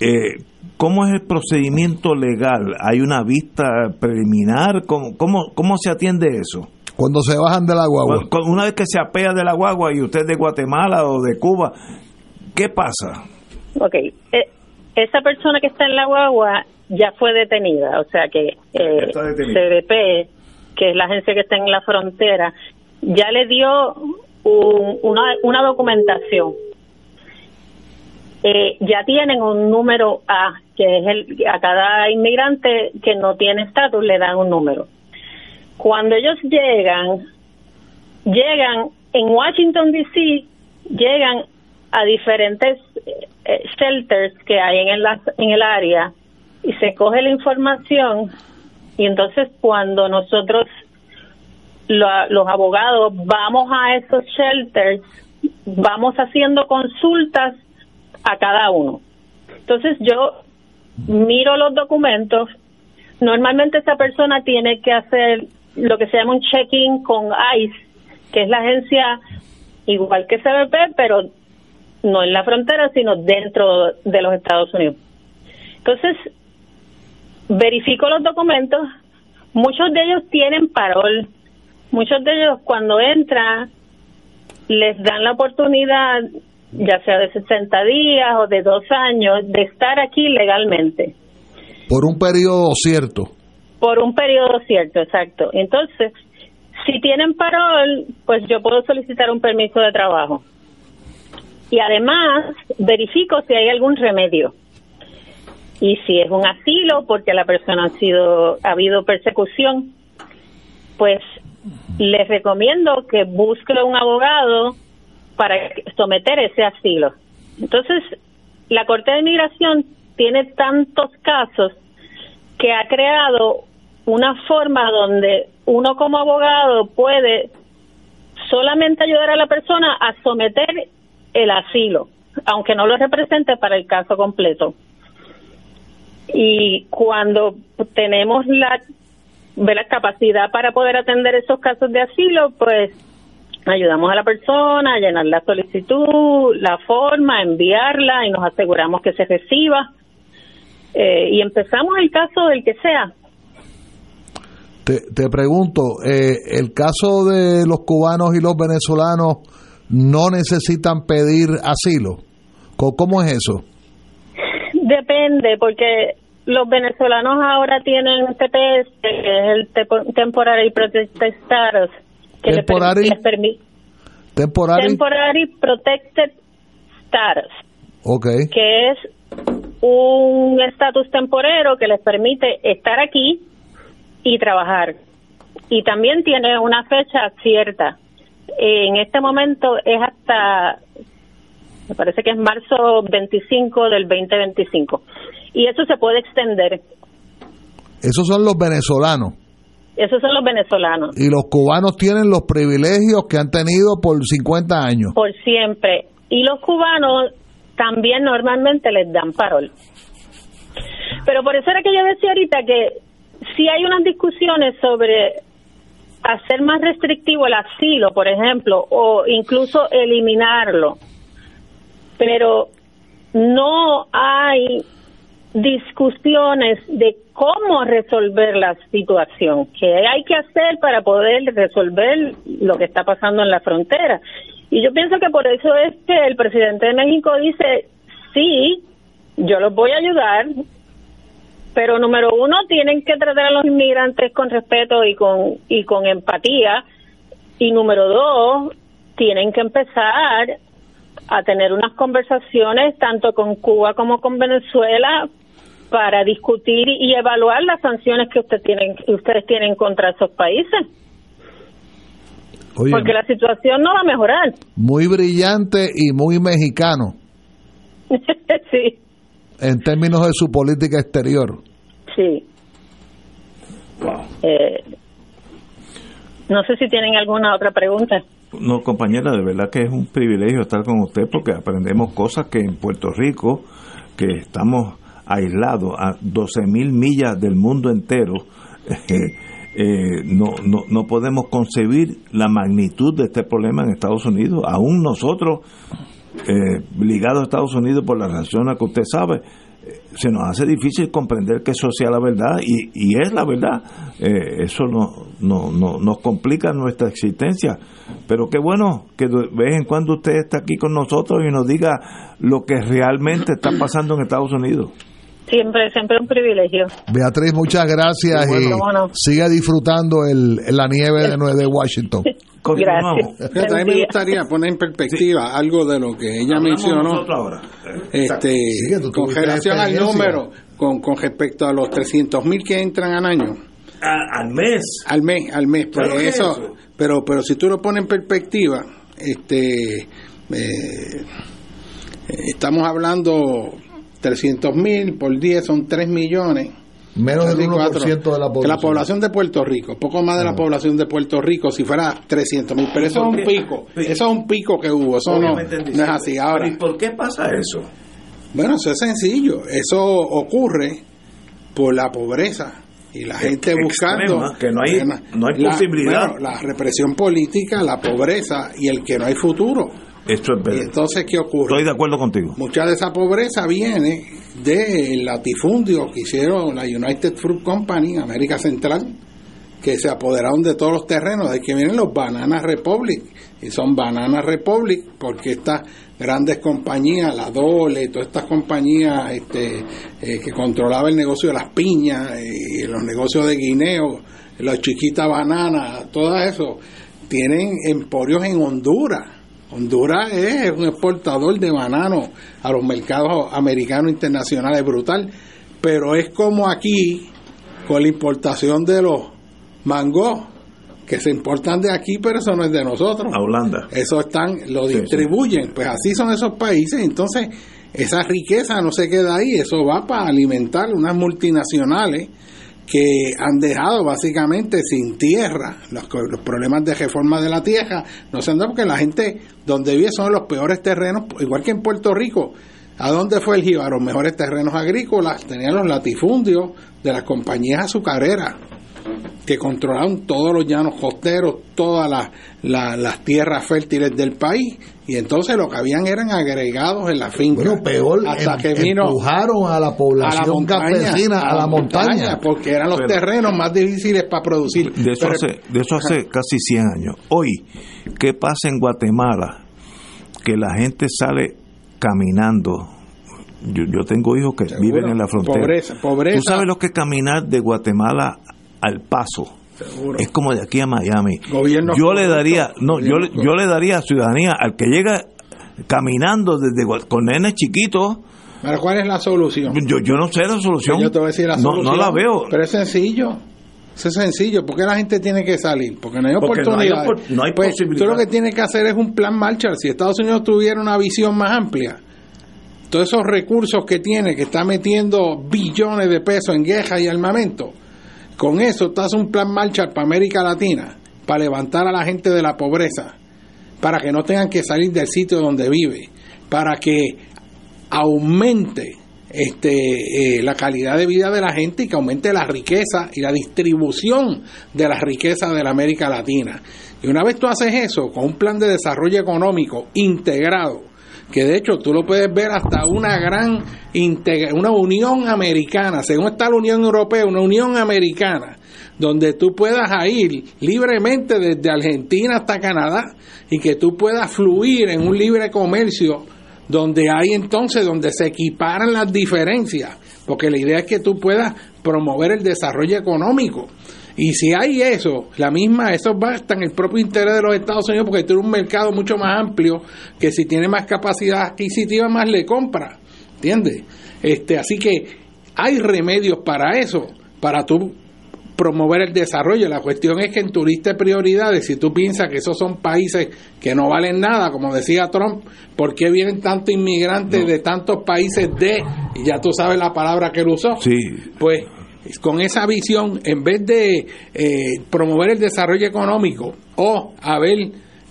eh, ¿cómo es el procedimiento legal? ¿Hay una vista preliminar? ¿Cómo, cómo, cómo se atiende eso? Cuando se bajan de la guagua. Una vez que se apea de la guagua y usted es de Guatemala o de Cuba, ¿qué pasa? Ok, eh, esa persona que está en la guagua ya fue detenida, o sea que eh, CDP, que es la agencia que está en la frontera, ya le dio una, una documentación. Eh, ya tienen un número A, que es el a cada inmigrante que no tiene estatus le dan un número. Cuando ellos llegan, llegan en Washington, D.C., llegan a diferentes eh, shelters que hay en el, en el área y se coge la información y entonces cuando nosotros los abogados vamos a esos shelters, vamos haciendo consultas a cada uno. Entonces yo miro los documentos, normalmente esa persona tiene que hacer lo que se llama un check-in con ICE, que es la agencia igual que CBP, pero no en la frontera, sino dentro de los Estados Unidos. Entonces, verifico los documentos, muchos de ellos tienen parol, muchos de ellos cuando entran les dan la oportunidad, ya sea de 60 días o de dos años, de estar aquí legalmente. Por un periodo cierto. Por un periodo cierto, exacto. Entonces, si tienen parol, pues yo puedo solicitar un permiso de trabajo. Y además, verifico si hay algún remedio. Y si es un asilo, porque la persona ha sido ha habido persecución, pues les recomiendo que busque un abogado para someter ese asilo. Entonces, la Corte de Inmigración tiene tantos casos que ha creado una forma donde uno como abogado puede solamente ayudar a la persona a someter el asilo, aunque no lo represente para el caso completo. Y cuando tenemos la, la capacidad para poder atender esos casos de asilo, pues ayudamos a la persona a llenar la solicitud, la forma, enviarla y nos aseguramos que se reciba. Eh, y empezamos el caso del que sea, te, te pregunto, eh, ¿el caso de los cubanos y los venezolanos no necesitan pedir asilo? ¿Cómo es eso? Depende, porque los venezolanos ahora tienen TPS, que es el Temporary Protected Status, que temporary, les, permite... Temporary, temporary Protected Status. Okay. Que es un estatus temporero que les permite estar aquí y trabajar. Y también tiene una fecha cierta. En este momento es hasta Me parece que es marzo 25 del 2025. Y eso se puede extender. Esos son los venezolanos. Esos son los venezolanos. Y los cubanos tienen los privilegios que han tenido por 50 años. Por siempre. Y los cubanos también normalmente les dan parol. Pero por eso era que yo decía ahorita que si hay unas discusiones sobre hacer más restrictivo el asilo, por ejemplo, o incluso eliminarlo, pero no hay discusiones de cómo resolver la situación, que hay que hacer para poder resolver lo que está pasando en la frontera. Y yo pienso que por eso es que el presidente de México dice, sí, yo los voy a ayudar, pero número uno, tienen que tratar a los inmigrantes con respeto y con, y con empatía. Y número dos, tienen que empezar a tener unas conversaciones tanto con Cuba como con Venezuela para discutir y evaluar las sanciones que usted tienen, ustedes tienen contra esos países. Porque la situación no va a mejorar. Muy brillante y muy mexicano. [laughs] sí. En términos de su política exterior. Sí. Eh, no sé si tienen alguna otra pregunta. No, compañera, de verdad que es un privilegio estar con usted porque aprendemos cosas que en Puerto Rico, que estamos aislados a 12 mil millas del mundo entero, [laughs] eh, eh, no, no, no podemos concebir la magnitud de este problema en Estados Unidos. Aún nosotros, eh, a Estados Unidos por la razón que usted sabe, eh, se nos hace difícil comprender que eso sea la verdad y, y es la verdad. Eh, eso no, no, no, nos complica nuestra existencia. Pero qué bueno que de vez en cuando usted está aquí con nosotros y nos diga lo que realmente está pasando en Estados Unidos. Siempre, siempre un privilegio. Beatriz, muchas gracias Bueno, y no. siga disfrutando el, la nieve de, de Washington. [laughs] Gracias. A mí me gustaría poner en perspectiva algo de lo que ella Hablamos mencionó. ahora. Este, Sí, que tú con relación al número, con, con respecto a los 300 mil que entran al año, al mes. al mes, al mes, pues Claro que eso, eso. pero pero si tú lo pones en perspectiva, este, eh, estamos hablando 300 mil por 10 son 3 millones. Menos del 24. 1% de la Que población. la población de Puerto Rico, poco más de la Ah. población de Puerto Rico, si fuera 300 mil, pero eso es un pico, eso es un pico que hubo, eso no, es así. Ahora, ¿Y por qué pasa eso? bueno, eso es sencillo. Eso ocurre por la pobreza y la gente Extrema, buscando que no hay- no hay posibilidad. bueno, la represión política, la pobreza y el que no hay futuro. Esto es Y verdad. entonces, ¿qué ocurre? Estoy de acuerdo contigo. Mucha de esa pobreza viene del latifundio que hicieron la United Fruit Company, América Central, que se apoderaron de todos los terrenos, de que vienen los Banana Republic, y son Banana Republic porque estas grandes compañías, la Dole, todas estas compañías este, eh, que controlaban el negocio de las piñas y los negocios de guineo, las chiquitas bananas, todo eso, tienen emporios en Honduras. Honduras es un exportador de bananos a los mercados americanos internacionales brutal, pero es como aquí con la importación de los mangos que se importan de aquí, pero eso no es de nosotros. A Holanda. Eso están, lo Sí, distribuyen, pues así son esos países, entonces esa riqueza no se queda ahí, eso va para alimentar unas multinacionales que han dejado básicamente sin tierra. Los, los problemas de reforma de la tierra no se han dado porque la gente donde vive son los peores terrenos igual que en Puerto Rico. ¿a dónde fue el jíbaro? mejores terrenos agrícolas tenían los latifundios de las compañías azucareras que controlaban todos los llanos costeros, todas las, las, las tierras fértiles del país, y entonces lo que habían eran agregados en la finca. Bueno, peor, hasta em- que vino empujaron a la a la población montaña, campesina a la montaña. porque eran los Pero- terrenos más difíciles para producir. De eso, Pero- hace, de eso hace casi 100 años. Hoy, ¿qué pasa en Guatemala? Que la gente sale caminando. Yo, yo tengo hijos que Seguro. viven en la frontera. Pobreza, pobreza. ¿Tú sabes lo que es caminar de Guatemala al paso? Seguro. Es como de aquí a Miami. Gobierno yo le daría, no, yo, yo le daría ciudadanía al que llega caminando desde con nenes chiquitos. Pero ¿cuál es la solución? Yo, yo no sé la solución. Yo te voy a decir la no, solución. no la veo. Pero es sencillo. Eso es sencillo. ¿Por qué la gente tiene que salir? Porque no hay Porque no hay oportunidad. opor- no hay pues, posibilidad. Tú lo que tienes que hacer es un plan Marshall. Si Estados Unidos tuviera una visión más amplia, todos esos recursos que tiene, que está metiendo billones de pesos en guerra y armamento, con eso tú haces un plan Marshall para América Latina, para levantar a la gente de la pobreza, para que no tengan que salir del sitio donde vive, para que aumente este, eh, la calidad de vida de la gente y que aumente la riqueza y la distribución de la riqueza de la América Latina. Y una vez tú haces eso con un plan de desarrollo económico integrado, que de hecho tú lo puedes ver hasta una gran una unión americana, según está la Unión Europea, una unión americana, donde tú puedas ir libremente desde Argentina hasta Canadá y que tú puedas fluir en un libre comercio donde hay entonces donde se equiparan las diferencias, porque la idea es que tú puedas promover el desarrollo económico. Y si hay eso, la misma, eso va hasta en el propio interés de los Estados Unidos, porque tiene un mercado mucho más amplio, que si tiene más capacidad adquisitiva, más le compra. ¿Entiendes? Este, así que hay remedios para eso, para tú promover el desarrollo. La cuestión es que en tu lista de prioridades, si tú piensas que esos son países que no valen nada, como decía Trump, ¿por qué vienen tantos inmigrantes de tantos países de, y ya tú sabes la palabra que él usó? Sí. Pues con esa visión, en vez de eh, promover el desarrollo económico o haber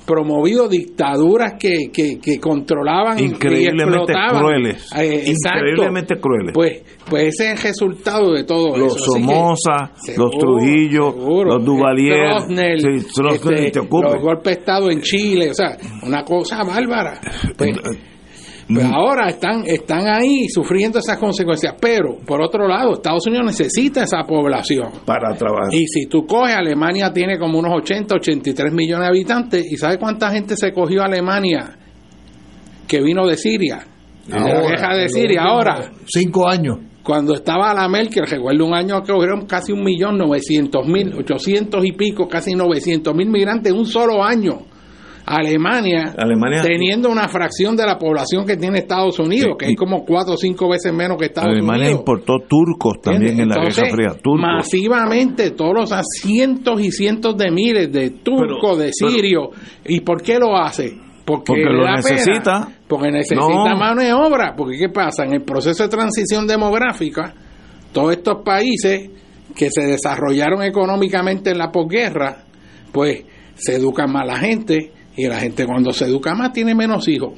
promovido dictaduras que, que, que controlaban y Increíblemente explotaban. crueles. Eh. Increíblemente crueles. Pues, pues ese es el resultado de todo los eso. Que- Somoza, Seguro, los Trujillo, seguro. los Duvalier, Stroessner, sí, este, los golpes de Estado en Chile, o sea, una cosa bárbara. Pues, pues ahora están, están ahí sufriendo esas consecuencias, pero por otro lado, Estados Unidos necesita esa población. para trabajar. Y si tú coges, Alemania tiene como unos 80, 83 millones de habitantes, ¿y sabes cuánta gente se cogió a Alemania que vino de Siria? de la Ahora, guerra de Siria, ahora Cinco años. cuando estaba la Merkel, recuerdo un año que hubieron casi un millón novecientos mil, ochocientos y pico, casi novecientos mil migrantes en un solo año. Alemania, Alemania- teniendo una fracción de la población que tiene Estados Unidos, que es como cuatro o cinco veces menos que Estados Alemania Unidos. importó turcos también en la Guerra Fría. Turcos. Masivamente, todos los cientos y cientos de miles de turcos, Pero- de sirios. ¿Y por qué lo hace? Porque, lo pena. necesita. Porque necesita No. mano de obra. Porque ¿qué pasa? En el proceso de transición demográfica, todos estos países que se desarrollaron económicamente en la posguerra, pues se educan más la gente y la gente cuando se educa más tiene menos hijos.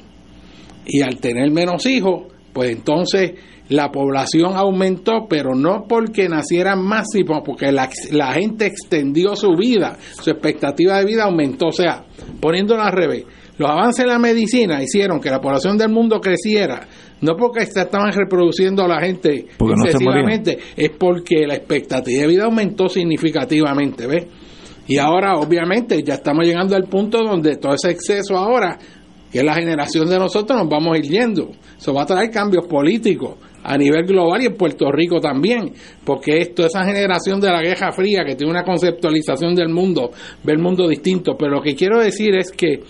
Y al tener menos hijos, pues entonces la población aumentó, pero no porque nacieran más, sino porque la, la gente extendió su vida, su expectativa de vida aumentó. O sea, poniéndolo al revés, los avances en la medicina hicieron que la población del mundo creciera, no porque estaban reproduciendo la gente Porque no se excesivamente, es porque la expectativa de vida aumentó significativamente, ¿ves? Y ahora, obviamente, ya estamos llegando al punto donde todo ese exceso ahora, que es la generación de nosotros, nos vamos a ir yendo. Eso va a traer cambios políticos a nivel global y en Puerto Rico también, porque esto, esa generación de la Guerra Fría que tiene una conceptualización del mundo, ve el mundo distinto. Pero lo que quiero decir es que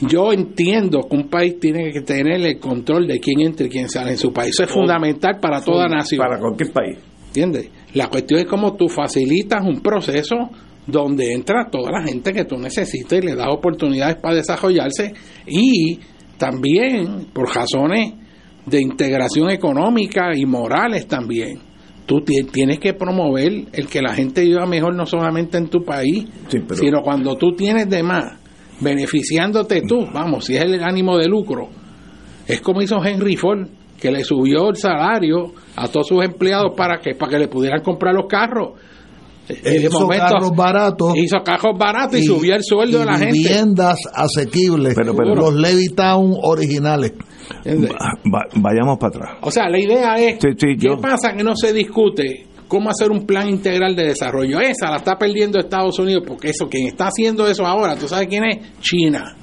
yo entiendo que un país tiene que tener el control de quién entra y quién sale en su país. Eso es fundamental para toda nación. Para cualquier país. ¿Entiendes? La cuestión es cómo tú facilitas un proceso donde entra toda la gente que tú necesitas y le das oportunidades para desarrollarse y también por razones de integración económica y morales también. Tú ti- tienes que promover el que la gente viva mejor no solamente en tu país, Sí, pero- sino cuando tú tienes de más, beneficiándote tú, vamos, si es el ánimo de lucro. Es como hizo Henry Ford, que le subió el salario a todos sus empleados para que para que le pudieran comprar los carros. Hizo momento carros baratos. hizo carros baratos y, subió el sueldo y de la gente. viviendas asequibles. Pero, pero- los Levittown originales. ¿Entiendes? Va- va- vayamos para atrás. O sea, la idea es, Sí, sí, ¿qué yo- pasa que no se discute cómo hacer un plan integral de desarrollo? Esa la está perdiendo Estados Unidos, porque eso, quien está haciendo eso ahora, ¿tú sabes quién es? China.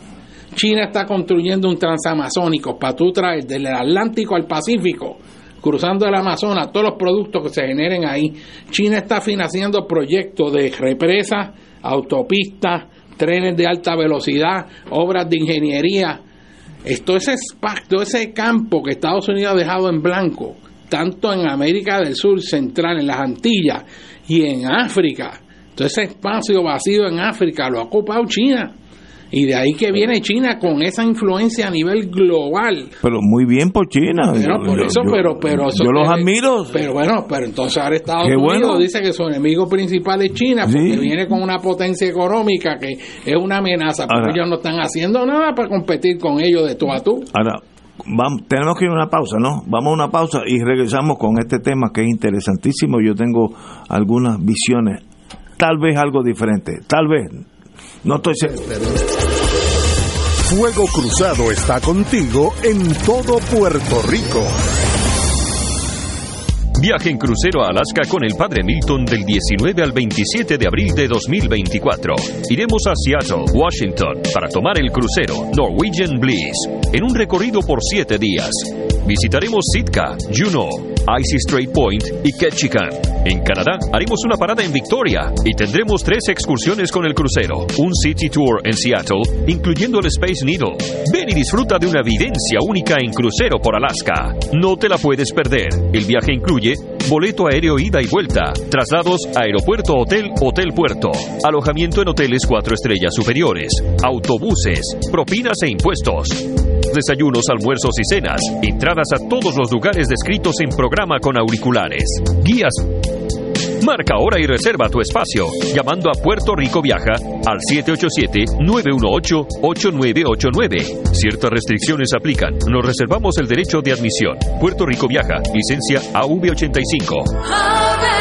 China está construyendo un transamazónico para tú traer del Atlántico al Pacífico, cruzando el Amazonas, todos los productos que se generen ahí. China está financiando proyectos de represas, autopistas, trenes de alta velocidad, obras de ingeniería. Esto ese espacio, ese campo que Estados Unidos ha dejado en blanco tanto en América del Sur, Central, en las Antillas y en África. Todo ese espacio vacío en África lo ha ocupado China. Y de ahí que viene China con esa influencia a nivel global. Pero muy bien por China. Pero por Yo- eso, yo- pero, pero eso yo los admiro. Pero bueno, pero entonces ahora Estados Qué Unidos bueno. dice que su enemigo principal es China porque Sí. viene con una potencia económica que es una amenaza. Porque Ahora- ellos no están haciendo nada para competir con ellos de tú a tú. Ahora, vamos, tenemos que ir a una pausa, ¿no? Vamos a una pausa y regresamos con este tema que es interesantísimo. Yo tengo algunas visiones, tal vez algo diferente, tal vez. No estoy seguro. Fuego Cruzado está contigo en todo Puerto Rico. Viaje en crucero a Alaska con el Padre Milton del 19 al 27 de abril de 2024. Iremos a Seattle, Washington, para tomar el crucero Norwegian Bliss en un recorrido por siete días. Visitaremos Sitka, Juneau, Icy Strait Point y Ketchikan. En Canadá haremos una parada en Victoria y tendremos tres excursiones con el crucero. Un City Tour en Seattle, incluyendo el Space Needle. Ven y disfruta de una vivencia única en crucero por Alaska. No te la puedes perder. El viaje incluye boleto aéreo ida y vuelta, traslados aeropuerto hotel hotel puerto, alojamiento en hoteles cuatro estrellas superiores, autobuses, propinas e impuestos. Desayunos, almuerzos y cenas. Entradas a todos los lugares descritos en programa con auriculares. Guías. Marca ahora y reserva tu espacio llamando a Puerto Rico Viaja al 787-918-8989. Ciertas restricciones aplican. Nos reservamos el derecho de admisión. Puerto Rico Viaja, licencia AV85.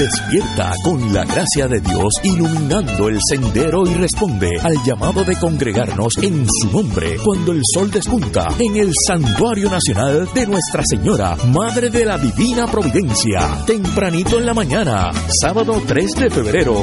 Despierta con la gracia de Dios iluminando el sendero y responde al llamado de congregarnos en su nombre cuando el sol despunta en el Santuario Nacional de Nuestra Señora, Madre de la Divina Providencia, tempranito en la mañana, sábado 3 de febrero.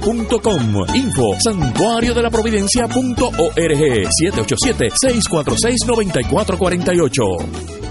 FM.com. Info santuario de la providencia.org 787-646-9448.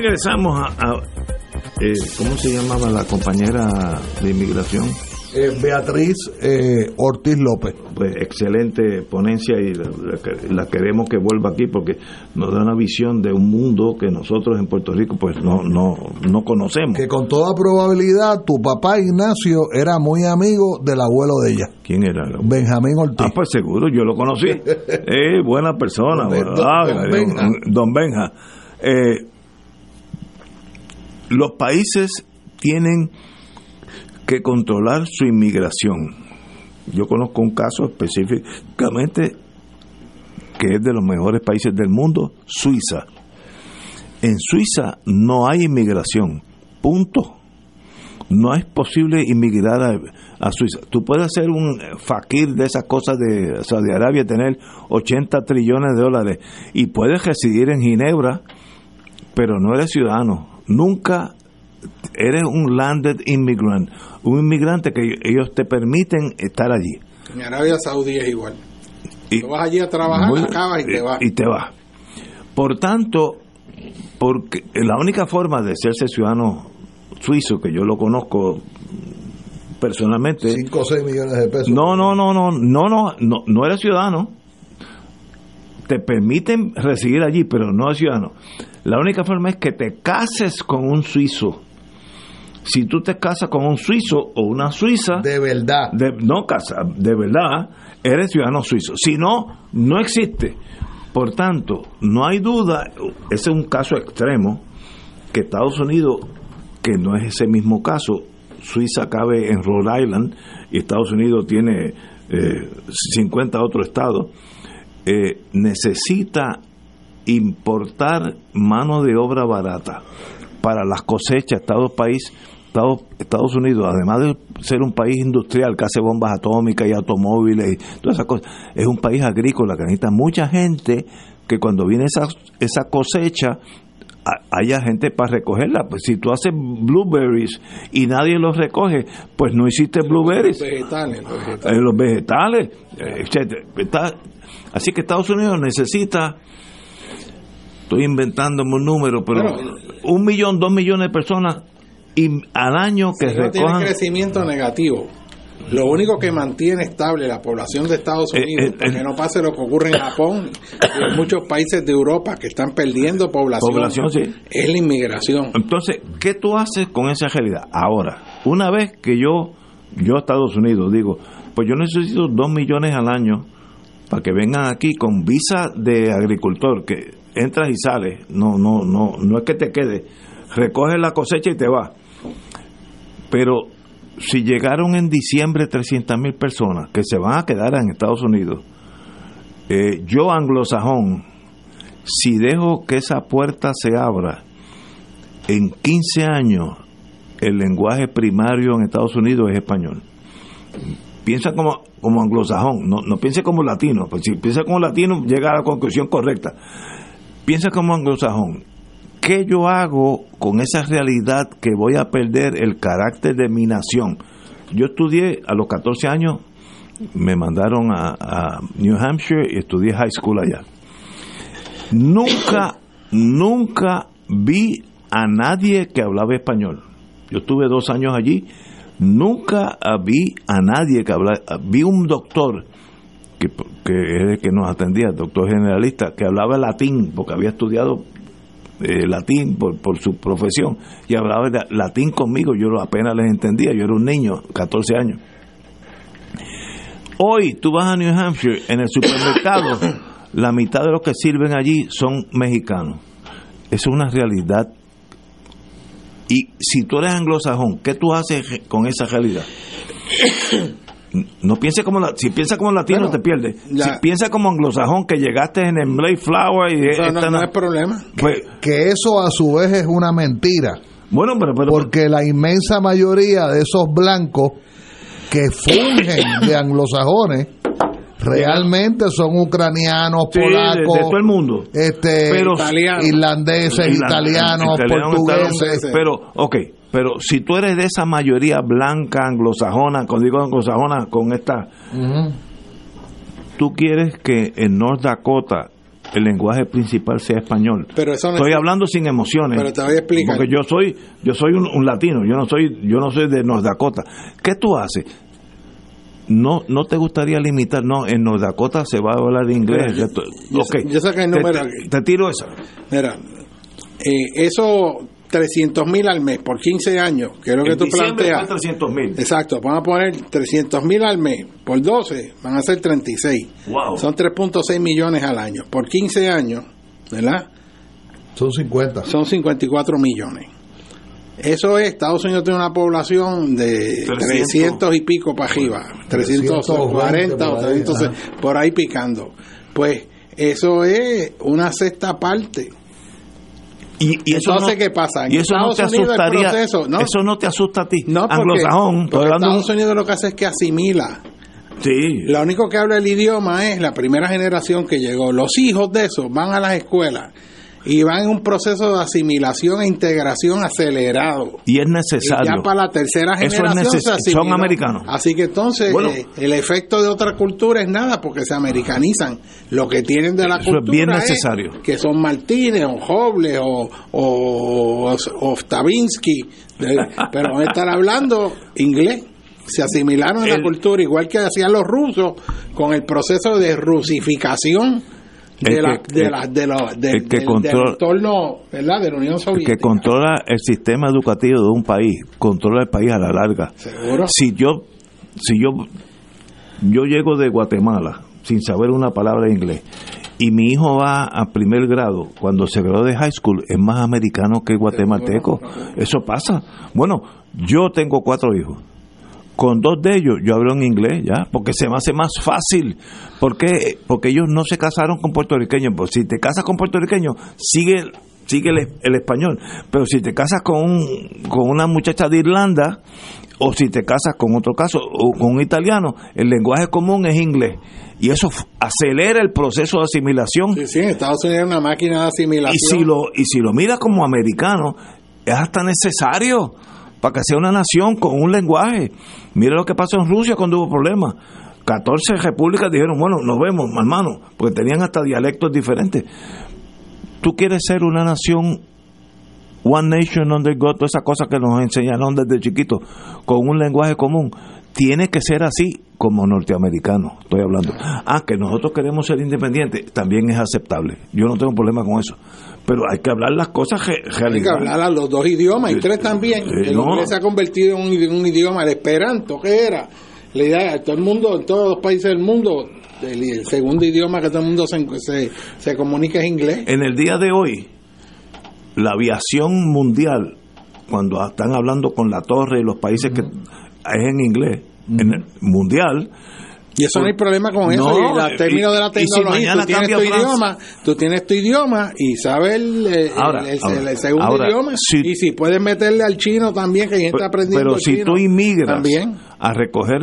Regresamos a, a, eh, ¿cómo se llamaba la compañera de inmigración? Eh, Beatriz eh, Ortiz López. Pues excelente ponencia y la, la- la queremos que vuelva aquí porque nos da una visión de un mundo que nosotros en Puerto Rico pues no no no conocemos. Que con toda probabilidad tu papá Ignacio era muy amigo del abuelo de ella, ¿Quién era? Benjamín Ortiz. Ah, pues seguro, yo lo conocí. [laughs] Eh, buena persona. Don- don- don Benja. don Benja. Eh, los países tienen que controlar su inmigración. Yo conozco un caso específicamente que es de los mejores países del mundo, Suiza. En Suiza no hay inmigración, punto. No es posible inmigrar a, Suiza. Tú puedes ser un fakir de esas cosas de Saudi Arabia, tener 80 trillones de dólares y puedes residir en Ginebra, pero no eres ciudadano. Nunca eres un landed immigrant, un inmigrante que ellos te permiten estar allí. En Arabia Saudí es igual. Y- Tú vas allí a trabajar, Muy- acabas y te vas. Y te vas. Por tanto, porque la única forma de serse ciudadano suizo, que yo lo conozco personalmente, 5 o 6 millones de pesos. no, no, no, no, no, no, no, no eres ciudadano. Te permiten residir allí, pero no eres ciudadano. La única forma es que te cases con un suizo. Si tú te casas con un suizo o una suiza, De verdad. de, no casa, de verdad, eres ciudadano suizo. Si no, no existe. Por tanto, no hay duda, ese es un caso extremo, que Estados Unidos, que no es ese mismo caso, Suiza cabe en Rhode Island y Estados Unidos tiene eh, 50 otros estados, eh, necesita importar mano de obra barata para las cosechas. Estados, país, Estados, Estados Unidos, además de ser un país industrial que hace bombas atómicas y automóviles y todas esas cosas, es un país agrícola que necesita mucha gente que cuando viene esa, esa cosecha haya gente para recogerla. Pues si tú haces blueberries y nadie los recoge, pues no hiciste blueberries. Vegetales, los vegetales. Eh, los vegetales, eh, etcétera. Está- así que Estados Unidos necesita, estoy inventándome un número, pero Bueno, un millón, dos millones de personas y al año que Si no tiene recojan. crecimiento negativo. Lo único que mantiene estable la población de Estados Eh, Unidos, eh, para eh. que no pase lo que ocurre en Japón y en muchos países de Europa que están perdiendo población, Población, sí. es la inmigración. Entonces, ¿qué tú haces con esa realidad? Ahora, una vez que yo, yo a Estados Unidos digo, pues yo necesito dos millones al año para que vengan aquí con visa de agricultor, que entras y sales, no, no, no, no es que te quede, recoges la cosecha y te vas. Pero si llegaron en diciembre 300 mil personas que se van a quedar en Estados Unidos, eh, yo anglosajón, si dejo que esa puerta se abra, en 15 años el lenguaje primario en Estados Unidos es español. Piensa como, como anglosajón, no, no piense como latino, pues si piensa como latino llega a la conclusión correcta. Piensa como anglosajón. ¿Qué yo hago con esa realidad que voy a perder el carácter de mi nación? Yo estudié a los 14 años, me mandaron a, New Hampshire y estudié high school allá. Nunca, [coughs] nunca vi a nadie que hablaba español. Yo estuve dos años allí, nunca vi a nadie que hablaba. Vi un doctor que, que es el que nos atendía, el doctor generalista, que hablaba latín, porque había estudiado eh, latín por, por su profesión, y hablaba latín conmigo, yo apenas les entendía, yo era un niño, 14 años. Hoy tú vas a New Hampshire, en el supermercado, [coughs] la mitad de los que sirven allí son mexicanos. Es una realidad. Y si tú eres anglosajón, ¿qué tú haces con esa realidad? [coughs] No pienses como la, si piensas como latino Bueno, te pierdes. la- Si piensas como anglosajón que llegaste en el Mayflower y Eso no, no es problema. pues, Que eso a su vez es una mentira. bueno, pero, pero Porque la inmensa mayoría de esos blancos que fungen [coughs] de anglosajones realmente son ucranianos, Sí, polacos, de todo el mundo. este, Pero- irlandeses, Irland- italianos, italiano, portugueses. Pero, ok, pero si tú eres de esa mayoría blanca, anglosajona, cuando digo anglosajona, con esta, Ujú. tú quieres que en North Dakota el lenguaje principal sea español. Pero eso no Estoy es- hablando sin emociones. Pero te voy a explicar. Porque yo soy, yo soy un, un latino, yo no soy, yo no soy de North Dakota. ¿Qué tú haces? No, no te gustaría limitar, no, en North Dakota se va a hablar inglés. Mira, yo- ok. yo saqué el Te- número te tiro esa. Mira, eh, eso 300 mil al mes por 15 años, que es lo que En tú planteas. fue 300 mil. Exacto, vamos a poner 300 mil al mes por 12, van a ser 36. Wow. Son 3.6 millones al año. Por 15 años, ¿verdad? Son 50. Son 54 millones. Eso es, Estados Unidos tiene una población de 300. 300 y pico para arriba, 340 o 300, por ahí, por ahí picando. Pues eso es una sexta parte. Y, y eso Entonces, no, ¿qué pasa? En y eso no te Unidos asustaría. proceso- no. Eso no te asusta a ti. No, porque, Anglosajón, porque. Estados Unidos lo que hace es que asimila. Sí. Lo único que habla el idioma es la primera generación que llegó. Los hijos de esos van a las escuelas y van en un proceso de asimilación e integración acelerado. Y es Y necesario. ya para la tercera Eso es generación se son americanos. Así que entonces Bueno. eh, el efecto de otra cultura es nada porque se americanizan. Lo que tienen de la Eso es cultura bien necesario. que son Martínez o Jobles o, o, de- [laughs] pero van a estar hablando inglés. Se asimilaron en la cultura, igual que hacían los rusos con el proceso de rusificación de El la, que- de el- la- de lo- de- el que del- controla- del entorno ¿verdad? de la Unión El Soviética. que controla el sistema educativo de un país, controla el país a la larga. Seguro. Si yo, si yo, yo llego de Guatemala sin saber una palabra de inglés y mi hijo va a primer grado, cuando se graduó de high school, es más americano que guatemalteco. Eso pasa. Bueno, yo tengo cuatro hijos. Con dos de ellos yo hablo en inglés, ya, porque se me hace más fácil. ¿Por qué? Porque ellos no se casaron con puertorriqueños. Pues si te casas con puertorriqueños, sigue, sigue el, el español. Pero si te casas con, un- con una muchacha de Irlanda, o si te casas con otro caso, o con un italiano, el lenguaje común es inglés. Y eso acelera el proceso de asimilación. Sí, sí, Estados Unidos es una máquina de asimilación. Y si lo, y si lo miras como americano, es hasta necesario para que sea una nación con un lenguaje. Mira lo que pasó en Rusia cuando hubo problemas. 14 repúblicas dijeron, bueno, nos vemos, hermano, porque tenían hasta dialectos diferentes. Tú quieres ser una nación, one nation under God, todas esas cosas que nos enseñaron desde chiquitos, con un lenguaje común. Tiene que ser así como norteamericano, estoy hablando. Ah, que nosotros queremos ser independientes, también es aceptable. Yo no tengo problema con eso. Pero hay que hablar las cosas re- Hay que hablar a los dos idiomas, y tres también. Sí, el no. inglés se ha convertido en un, idi- un idioma, el esperanto, ¿qué era? La idea de todo el mundo, en todos los países del mundo, el, el segundo idioma que todo el mundo se, se, se comunica es inglés. En el día de hoy, la aviación mundial, cuando están hablando con la torre y los países que es en inglés, en el mundial, Y eso no hay problema con eso. No, y términos de la si tecnología, mañana tú tienes tu Francia. idioma, tú tienes tu idioma y sabes el, el- Ahora, el- el- ahora, el segundo ahora, idioma. si- y si puedes meterle al chino también, que hay gente aprendiendo pero si chino tú inmigras También. a recoger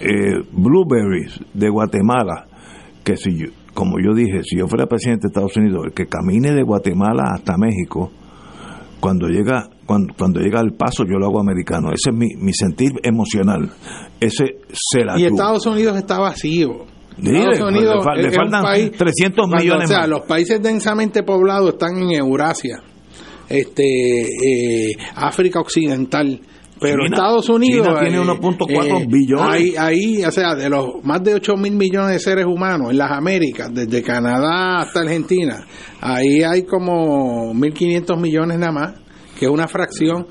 eh, blueberries de Guatemala, que si yo, como yo dije, si yo fuera presidente de Estados Unidos, el que camine de Guatemala hasta México, cuando llega cuando, cuando llega al paso yo lo hago americano. Ese es mi, mi sentir emocional. Ese se la Y. Estados Unidos está vacío. Dile, Estados Unidos le faltan país- 300 cuando, millones O sea, los países densamente poblados están en Eurasia, este, eh, África Occidental. Pero China- Estados Unidos China tiene eh, 1.4 billones. Ahí, ahí, o sea, de los más de 8 mil millones de seres humanos en las Américas, desde Canadá hasta Argentina, ahí hay como 1.500 millones nada más, que es una fracción.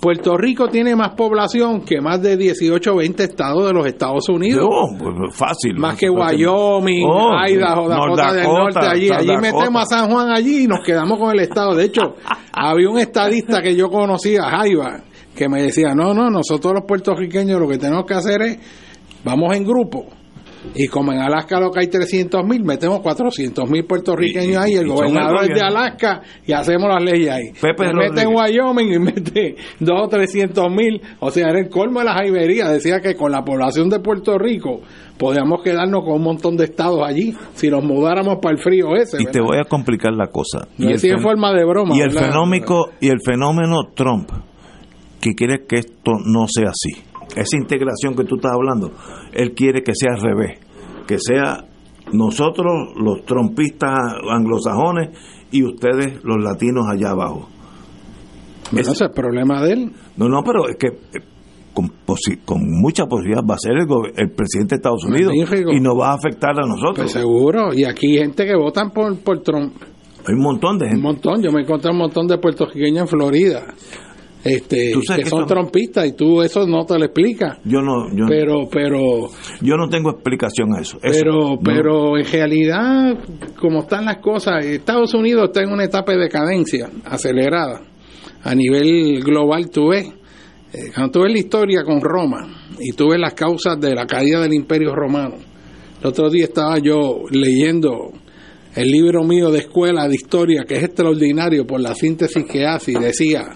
Puerto Rico tiene más población que más de 18 o 20 estados de los Estados Unidos. No, pues, fácil. Más que Wyoming, Oh, Idaho, Dakota del Norte, allí. Allí Dakota. metemos a San Juan allí y nos quedamos con el estado. De hecho, [laughs] había un estadista que yo conocía, Jaiba, que me decía, no, no, nosotros los puertorriqueños lo que tenemos que hacer es, vamos en grupo Y como en Alaska lo que hay 300 mil, metemos 400 mil puertorriqueños ahí, el y gobernador el es de. Alaska y hacemos las leyes ahí. Pepe mete en. Wyoming y mete 2 o 300 mil, o sea, era el colmo de las jaiberías. Decía que con la población de Puerto Rico podíamos quedarnos con un montón de estados allí si nos mudáramos para el frío ese. Y te voy a complicar la cosa. Lo el decía en forma de broma. y el fenómeno y el fenómeno Trump que quiere que esto no sea así esa integración que tú estás hablando él quiere que sea al revés que sea nosotros los trompistas anglosajones y ustedes los latinos allá abajo Bueno, ese es el problema de él. no no pero es que eh, con, con mucha posibilidad va a ser el, el presidente de Estados Unidos y nos va a afectar a nosotros Pues seguro. Y aquí hay gente que votan por, por Trump. hay un montón de Un gente montón. Yo me encontré un montón de puertorriqueños en Florida. Este, Tú sabes que que son trompistas y tú eso no te lo explicas. yo no yo, Pero, pero, yo no tengo explicación a eso, Eso, pero, no. pero en realidad, como están las cosas, Estados Unidos está en una etapa de decadencia acelerada. A nivel global, tú ves, eh, cuando tú ves la historia con Roma y tú ves las causas de la caída del Imperio Romano. El otro día estaba yo leyendo el libro mío de escuela de historia, que es extraordinario por la síntesis que hace, y decía,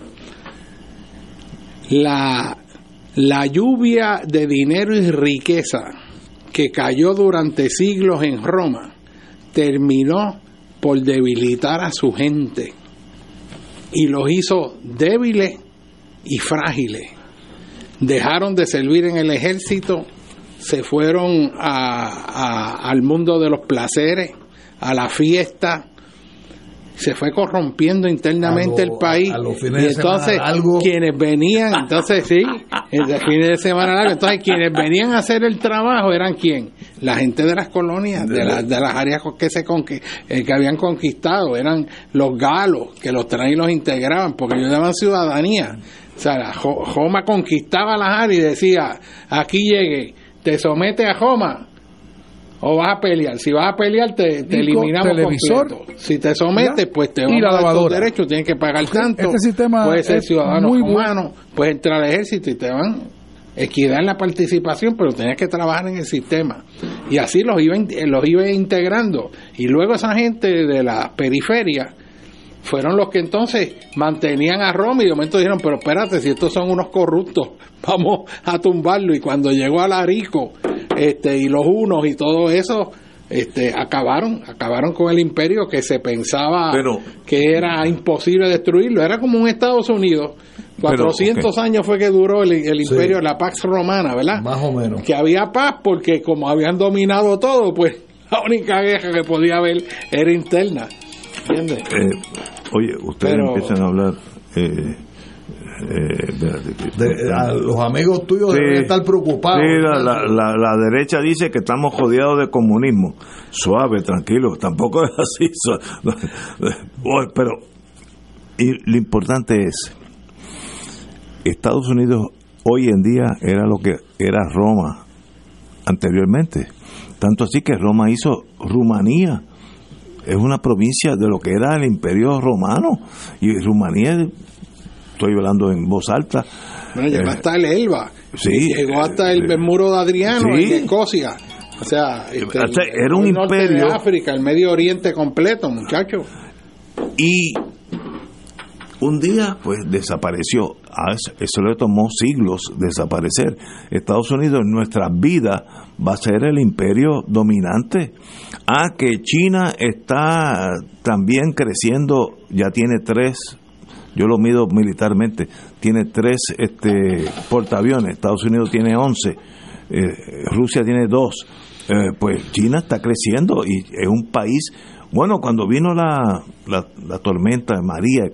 la, la lluvia de dinero y riqueza que cayó durante siglos en Roma terminó por debilitar a su gente y los hizo débiles y frágiles. Dejaron de servir en el ejército, se fueron al mundo de los placeres, a la fiesta, se fue corrompiendo internamente lo- el país. a los fines y de semana entonces largos. quienes venían entonces sí en los fines de semana largos entonces quienes venían a hacer el trabajo eran quién la gente de las colonias de, las de las áreas que se conqui- eh, que habían conquistado. Eran los galos que los traían y los integraban porque ellos daban ciudadanía. O sea Joma conquistaba las áreas y decía aquí llegue te sometes a Joma o vas a pelear. Si vas a pelear, te, eliminamos televisor, completo. Si te sometes, pues te vamos la a dar tus derechos, tienes que pagar tanto. Este sistema puedes ser ciudadano muy bueno. humano, puedes entrar al ejército y te van equidad en la participación, pero tenías que trabajar en el sistema. Y así los iba, in- los iba integrando. Y luego esa gente de la periferia fueron los que entonces mantenían a Roma y de momento dijeron, pero espérate, si estos son unos corruptos, [laughs] vamos a tumbarlo. Y cuando llegó a Larico este, y los unos y todo eso, este, acabaron, acabaron con el imperio que se pensaba Pero- que era imposible destruirlo. Era como un Estados Unidos. 400 años fue que duró el, el Sí. imperio, la Pax Romana, ¿verdad? Más o menos. que había paz porque como habían dominado todo, pues [laughs] la única guerra que podía haber era interna. ¿Entiendes? Eh, oye, ustedes Pero- empiezan a hablar. Eh, eh, que- De- a los amigos tuyos Sí. deben estar preocupados. Sí, la, la- la- la derecha dice que estamos rodeados de comunismo. Suave, tranquilo, tampoco es así. [laughs] Pero y lo importante es, Estados Unidos hoy en día era lo que era Roma anteriormente. Tanto así que Roma hizo Rumanía. Es una provincia de lo que era el imperio romano. Y Rumanía, estoy hablando en voz alta. Bueno, llegó eh, hasta el Elba, sí, llegó hasta el eh, muro de Adriano sí. en Escocia. O sea, este, O sea, el- era un el norte imperio. de África, el Medio Oriente completo, muchachos. y un día pues desapareció eso, eso le tomó siglos desaparecer. Estados Unidos en nuestras vidas va a ser el imperio dominante. Ah que China está también creciendo ya tiene tres yo lo mido militarmente tiene tres este portaaviones. Estados Unidos tiene once eh, Rusia tiene dos. Eh, pues China está creciendo y es un país bueno, cuando vino la, la, la tormenta de María,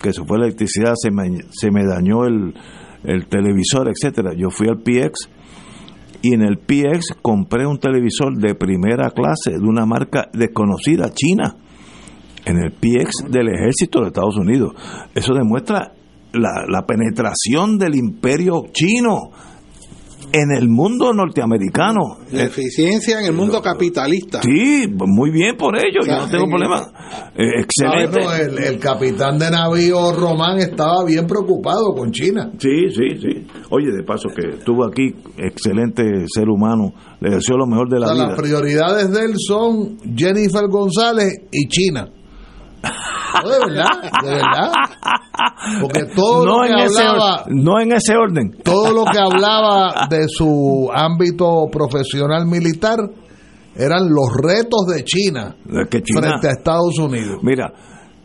que se fue la electricidad, se me, se me dañó el, el televisor, etcétera. Yo fui al PX y en el PX compré un televisor de primera clase de una marca desconocida, china, en el PX del ejército de Estados Unidos. Eso demuestra la, la penetración del imperio chino en el mundo norteamericano. La eficiencia en el mundo capitalista. Sí, muy bien por ello, yo no tengo problema. Eh, excelente. El, el capitán de navío Román estaba bien preocupado con China. Sí, sí, sí. Oye, de paso que estuvo aquí, excelente ser humano, le deseo lo mejor de O la sea, vida. las prioridades de él son Jennifer González y China. No, de verdad, de verdad. Porque todo no, lo que en ese, hablaba, or- no en ese orden. todo lo que hablaba de su ámbito profesional militar eran los retos de China Que China- frente a Estados Unidos. Mira,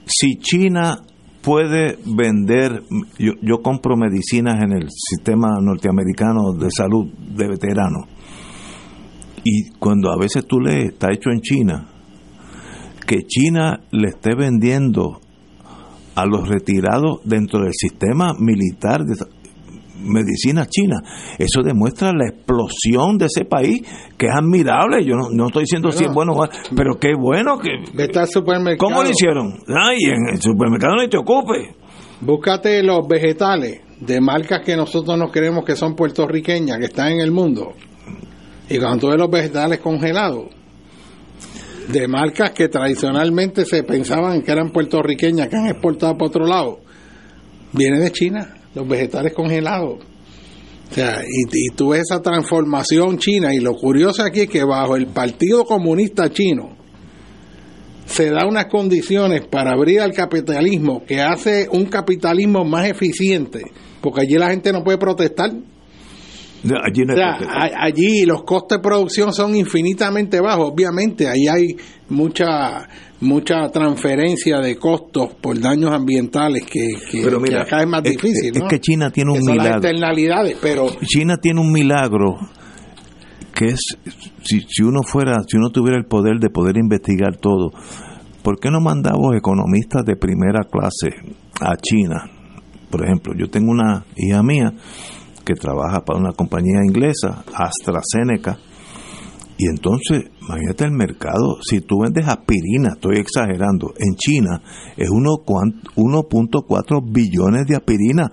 si China puede vender, yo, yo compro medicinas en el sistema norteamericano de salud de veteranos, y cuando a veces tú lees, está hecho en China, que China le esté vendiendo a los retirados dentro del sistema militar de medicina china, eso demuestra la explosión de ese país, que es admirable, yo no, no estoy diciendo si es bueno, o pero qué bueno que... Vete al supermercado. ¿Cómo lo hicieron? Ay, en el supermercado no te ocupe. Búscate los vegetales de marcas que nosotros nos creemos que son puertorriqueñas, que están en el mundo. Y cuando tú ves los vegetales congelados, de marcas que tradicionalmente se pensaban que eran puertorriqueñas, que han exportado para otro lado, viene de China, los vegetales congelados. O sea, y, y tú ves esa transformación china, y lo curioso aquí es que bajo el Partido Comunista Chino, se da unas condiciones para abrir al capitalismo que hace un capitalismo más eficiente, porque allí la gente no puede protestar. Allí no O hay sea, protesta. a- allí los costes de producción son infinitamente bajos. Obviamente, ahí hay mucha mucha transferencia de costos por daños ambientales que, que- Pero que mira, acá es más es- difícil. es ¿no? que China tiene un las milagro. externalidades, pero China tiene un milagro que es si, si uno fuera, si uno tuviera el poder de poder investigar todo, ¿por qué no mandamos economistas de primera clase a China? Por ejemplo, yo tengo una hija mía que trabaja para una compañía inglesa, AstraZeneca, y entonces, imagínate el mercado, si tú vendes aspirina, estoy exagerando, en China es uno cuan- 1.4 billones de aspirina.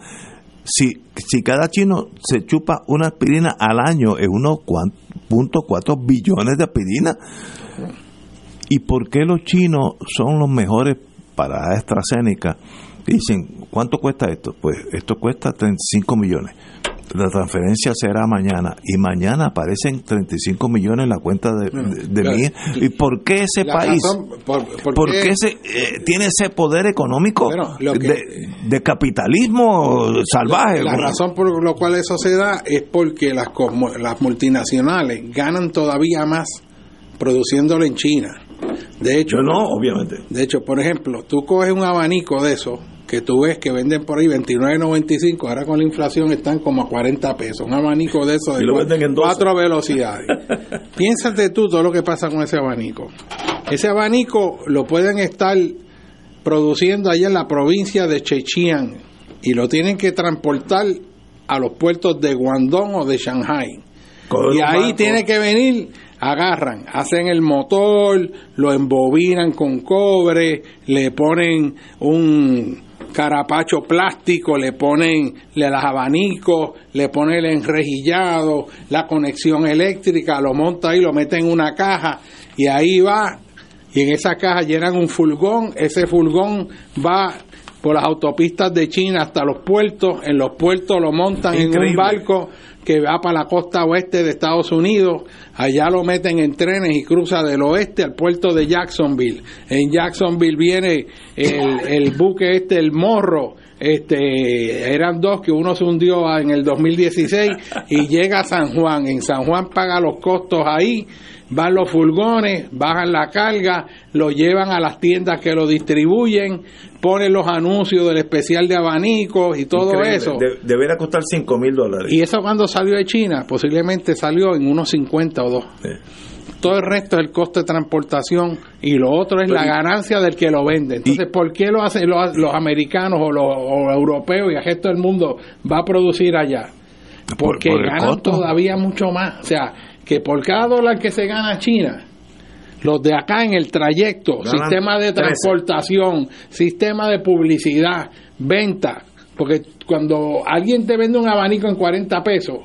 Si, si cada chino se chupa una aspirina al año, es 1.4 billones de aspirina. ¿Y por qué los chinos son los mejores para AstraZeneca? Dicen, ¿cuánto cuesta esto? Pues esto cuesta 35 millones. La transferencia será mañana y mañana aparecen 35 millones en la cuenta de, de, de hija. ¿Y por qué ese país? razón por- por ¿Por qué- qué ese, eh, tiene ese poder económico Bueno, lo que- de, de capitalismo salvaje? La, la razón por la cual eso se da es porque las, las multinacionales ganan todavía más produciéndolo en China. De hecho, Yo no, obviamente. De hecho, por ejemplo, tú coges un abanico de esos que tú ves que venden por ahí 29.95, ahora con la inflación están como a 40 pesos. Un abanico de esos de Y lo cua- venden en 12. cuatro velocidades. [laughs] Piénsate tú todo lo que pasa con ese abanico. Ese abanico lo pueden estar produciendo allá en la provincia de Chechiang y lo tienen que transportar a los puertos de Guangdong o de Shanghai. Y ahí tiene que venir, agarran, hacen el motor, lo embobinan con cobre, le ponen un carapacho plástico, le ponen le las abanicos, le ponen el enrejillado, la conexión eléctrica, lo monta ahí, lo mete en una caja y ahí va. Y en esa caja llenan un furgón, ese furgón va por las autopistas de China hasta los puertos, en los puertos lo montan en un barco que va para la costa oeste de Estados Unidos, allá lo meten en trenes y cruza del oeste al puerto de Jacksonville. En Jacksonville viene el, buque este, el Morro, este, eran dos que uno se hundió en el 2016 y llega a San Juan. En San Juan paga los costos ahí, van los furgones, bajan la carga, lo llevan a las tiendas que lo distribuyen, ponen los anuncios del especial de abanicos y todo Increíble. eso. De- debería costar 5 mil dólares. Y eso cuando salió de China, posiblemente salió en unos 50 o 2. Todo el resto es el costo de transportación y lo otro es la ganancia del que lo vende. Entonces, ¿por qué lo hacen los, los americanos o los o europeos y el resto del mundo va a producir allá? Por- Porque por ganan costo. todavía mucho más. O sea, que por cada dólar que se gana China, los de acá en el trayecto, Ganan sistema de 13. transportación, sistema de publicidad, venta, porque cuando alguien te vende un abanico en 40 pesos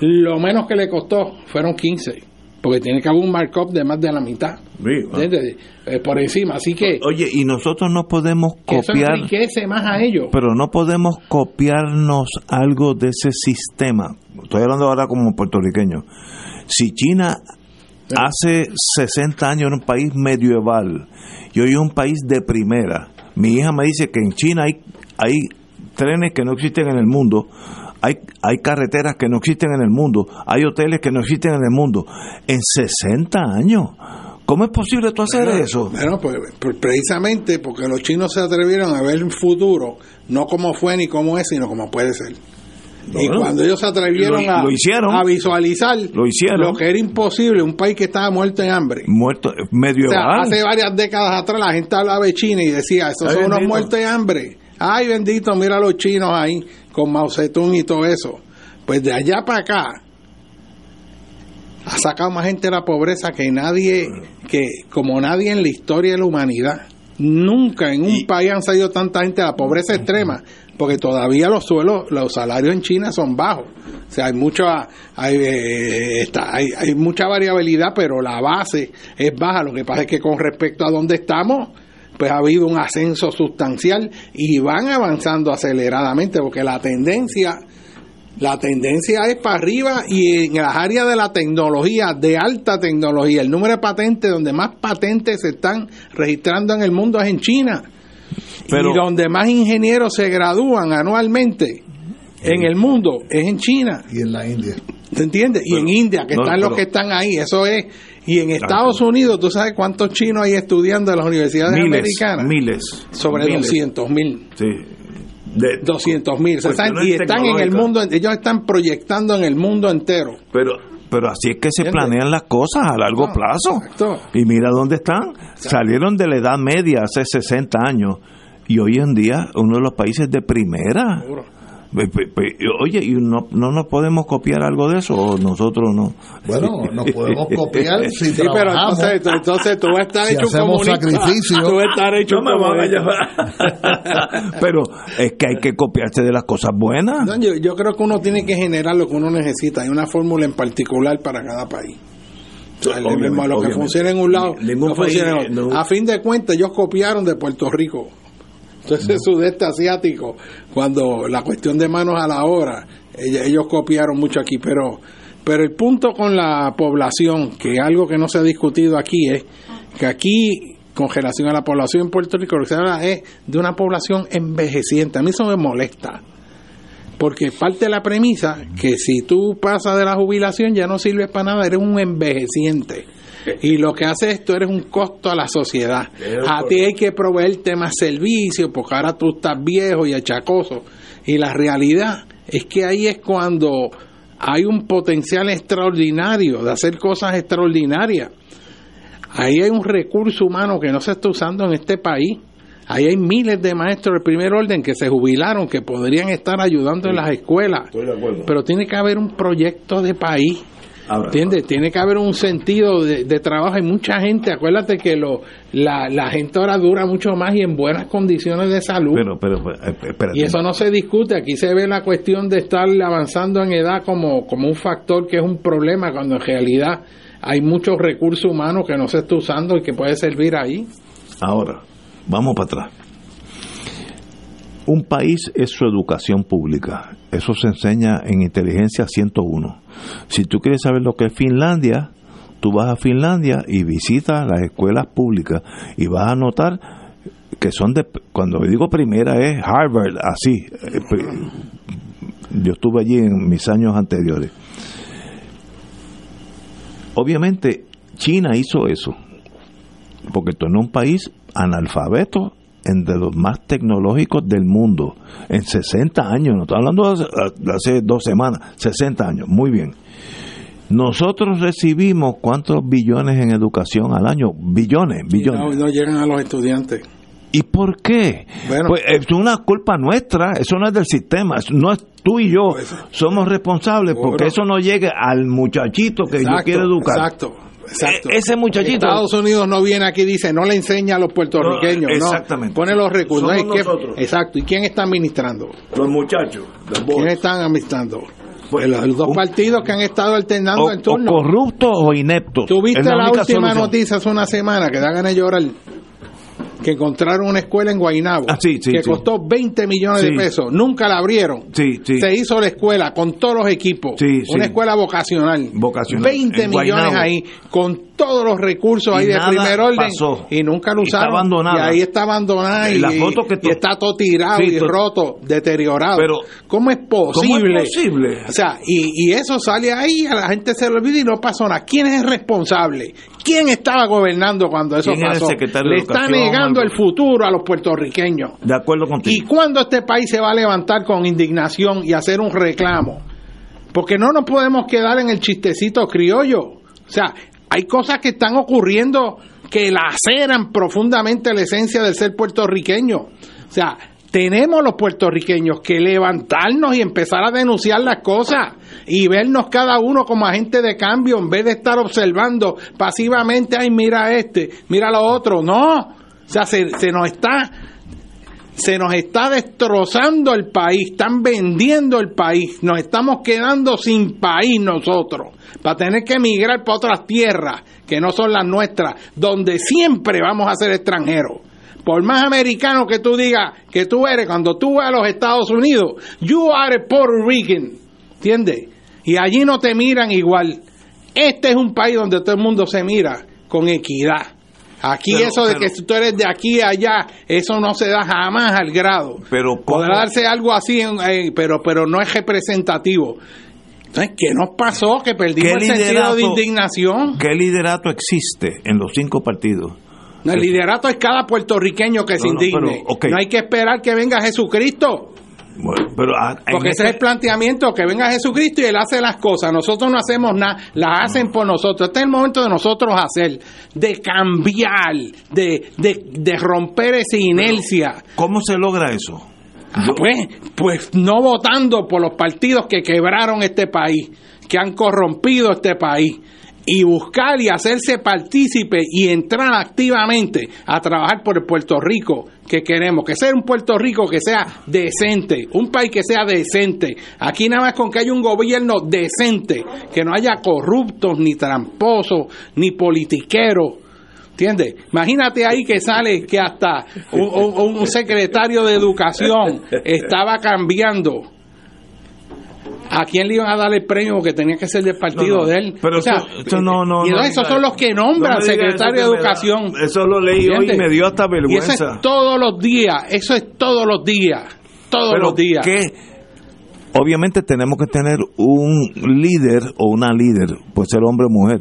lo menos que le costó fueron 15, porque tiene que haber un markup de más de la mitad. ¿entiendes? Eh, por encima, así que... Oye, y nosotros no podemos que eso copiar, enriquece más a ellos. pero no podemos copiarnos algo de ese sistema. Estoy hablando ahora como puertorriqueño. Si China hace 60 años era un país medieval y hoy es un país de primera, mi hija me dice que en China hay, hay trenes que no existen en el mundo, hay, hay carreteras que no existen en el mundo, hay hoteles que no existen en el mundo. En 60 años. ¿Cómo es posible tú hacer Bueno, eso? Bueno, pues, pues precisamente porque los chinos se atrevieron a ver un futuro, no como fue ni como es, sino como puede ser. Y Bueno, cuando ellos se atrevieron lo- a, lo hicieron. a visualizar Lo hicieron. lo que era imposible, un país que estaba muerto en hambre. Muerto, O sea, medieval. hace varias décadas atrás la gente hablaba de China y decía, estos son unos muertos de hambre. Ay, bendito, mira a los chinos ahí con Mao Zedong y todo eso. Pues de allá para acá ha sacado más gente de la pobreza que nadie, que como nadie en la historia de la humanidad. Nunca en un país han salido tanta gente de la pobreza extrema, porque todavía los suelos, los salarios en China son bajos. O sea, hay mucha, hay, eh, está- hay, hay mucha variabilidad, pero la base es baja. Lo que pasa es que con respecto a donde estamos, pues ha habido un ascenso sustancial y van avanzando aceleradamente, porque la tendencia la tendencia es para arriba y en las áreas de la tecnología, de alta tecnología, el número de patentes, donde más patentes se están registrando en el mundo es en China. Pero- y donde más ingenieros se gradúan anualmente en el mundo es en China. Y en la India. ¿Te entiendes? y en India, que no, están los que están ahí, eso es. Y en Estados Unidos, ¿tú sabes cuántos chinos hay estudiando en las universidades miles, americanas? miles. Sobre miles. 200 mil. Sí. De- 200 mil. Cuestiones y están en el mundo, ellos están proyectando en el mundo entero. Pero, pero así es que se planean las cosas a largo No, plazo. exacto. Y mira dónde están. Salieron de la edad media hace 60 años y hoy en día uno de los países de primera. Oye, ¿y no, no nos podemos copiar algo de eso o nosotros no? Bueno, nos podemos copiar [laughs] si Sí, pero trabajamos. entonces, entonces tú vas a estar Si hecho un hacemos comunista. sacrificio. Tú vas a estar hecho No me van a llevar. [laughs] Pero es que hay que copiarse de las cosas buenas. No, yo, yo creo que uno tiene que generar lo que uno necesita. Hay una fórmula en particular para cada país. Obviamente, lo que obviamente. funciona en un lado, no país, funciona en otro. no. A fin de cuentas, ellos copiaron de Puerto Rico. Entonces, el sudeste asiático, cuando la cuestión de manos a la ella- ellos copiaron mucho aquí. Pero, pero el punto con la población, que algo que no se ha discutido aquí, es que aquí, con relación a la población en Puerto Rico, lo que se habla es de una población envejeciente. A mí eso me molesta. Porque parte la premisa que si tú pasas de la jubilación ya no sirves para nada, eres un envejeciente. [laughs] Y lo que hace esto eres un costo a la sociedad. A ti hay que proveerte más servicios porque ahora tú estás viejo y achacoso. Y la realidad es que ahí es cuando hay un potencial extraordinario de hacer cosas extraordinarias. Ahí hay un recurso humano que no se está usando en este país. Ahí hay miles de maestros de primer orden que se jubilaron, que podrían estar ayudando en las escuelas. Pero tiene que haber un proyecto de país. ¿Entiendes? Tiene que haber un sentido de, de trabajo. Hay mucha gente, acuérdate que lo, la, la gente ahora dura mucho más y en buenas condiciones de salud. Pero, pero, eh, espérate. y eso no se discute. Aquí se ve la cuestión de estar avanzando en edad como, como un factor que es un problema, cuando en realidad hay muchos recursos humanos que no se está usando y que puede servir ahí. Ahora, vamos para atrás. Un país es su educación pública. Eso se enseña en Inteligencia 101. Si tú quieres saber lo que es Finlandia, tú vas a Finlandia y visitas las escuelas públicas y vas a notar que son de, cuando digo primera es Harvard, así. eh, Yo estuve allí en mis años anteriores. Obviamente, China hizo eso porque esto no un país analfabeto en de los más tecnológicos del mundo en 60 años, no estoy hablando de hace, dos semanas, 60 años, muy bien. Nosotros recibimos cuántos billones en educación al año, billones, billones. no, no llegan a los estudiantes. ¿Y por qué? Bueno. pues es una culpa nuestra, eso no es del sistema, no es tú y yo Pues, somos responsables porque eso no llegue al muchachito que yo quiero educar. Exacto. Exacto. E- ese muchachito- Estados Unidos no viene aquí y dice, no le enseña a los puertorriqueños. No, No, exactamente. Pone los recursos. Somos ¿Y quién- nosotros. Exacto. ¿Y quién está administrando? Los muchachos, los ¿Quién están administrando? Pues los dos partidos que han estado alternando o, el turno. o corruptos o ineptos. Tuviste la, única última solución. noticia hace una semana que da ganas de llorar. Que encontraron una escuela en Guaynabo Ah, sí, sí, que sí. costó 20 millones de pesos. Nunca la abrieron. Sí, sí. Se hizo la escuela con todos los equipos. Una escuela vocacional. Vocacional. 20 En millones Guaynabo. ahí, con todos los recursos Y ahí de primer orden. pasó. Y nunca lo Y está usaron. abandonada. Y ahí está abandonada. Y Y, la foto que y está todo tirado y to- roto, deteriorado. Pero, ¿cómo es posible? ¿Cómo es posible? O sea, y, y eso sale ahí, a la gente se le olvida y no pasó nada. ¿Quién es el responsable? ¿Quién estaba gobernando cuando eso ¿Quién era el pasó? Le está negando el futuro a los puertorriqueños. De acuerdo contigo. ¿Y cuándo este país se va a levantar con indignación y hacer un reclamo? Porque no nos podemos quedar en el chistecito criollo. O sea, hay cosas que están ocurriendo que laceran profundamente la esencia del ser puertorriqueño. O sea, tenemos los puertorriqueños que levantarnos y empezar a denunciar las cosas y vernos cada uno como agente de cambio en vez de estar observando pasivamente, ay, mira este, mira lo otro. No, o sea, se, se nos está se nos está destrozando el país, están vendiendo el país, nos estamos quedando sin país nosotros, para tener que emigrar para otras tierras que no son las nuestras, donde siempre vamos a ser extranjeros. Por más americano que tú digas que tú eres, cuando tú vas a los Estados Unidos, you are a Puerto Rican, ¿entiendes? Y allí no te miran igual. Este es un país donde todo el mundo se mira con equidad. Aquí Pero- eso de pero- que tú eres de aquí a allá, eso no se da jamás al grado. Pero. Podrá darse algo así, en- eh, pero, pero no es representativo. Entonces, ¿qué nos pasó? Que perdimos el sentido de indignación. ¿Qué liderato existe en los cinco partidos? No, el liderato es cada puertorriqueño que se No, no, indigne. pero. No hay que esperar que venga Jesucristo. Bueno, pero ah, Porque ese es el planteamiento, que venga Jesucristo y Él hace las cosas. Nosotros no hacemos nada, las hacen por nosotros. Este es el momento de nosotros hacer, de cambiar, de, de, de romper esa inercia. ¿Cómo se logra eso? Ah, pues, pues no votando por los partidos que quebraron este país, que han corrompido este país, y buscar y hacerse partícipe y entrar activamente a trabajar por el Puerto Rico que queremos, que sea un Puerto Rico que sea decente, un país que sea decente. Aquí nada más con que haya un gobierno decente, que no haya corruptos, ni tramposos, ni politiqueros. ¿Entiendes? Imagínate ahí que sale que hasta un, un- un secretario de educación estaba cambiando. ¿A quién le iban a dar el premio? Porque tenía que ser del partido No, no, de él. pero O sea, eso- eso no, no, y no esos son los que nombran secretario de que da- educación. eso lo leí hoy y me dio hasta Y eso vergüenza. es todos los días, eso es todos los días, todos Pero los días. ¿qué? Obviamente tenemos que tener un líder o una líder, puede ser hombre o mujer,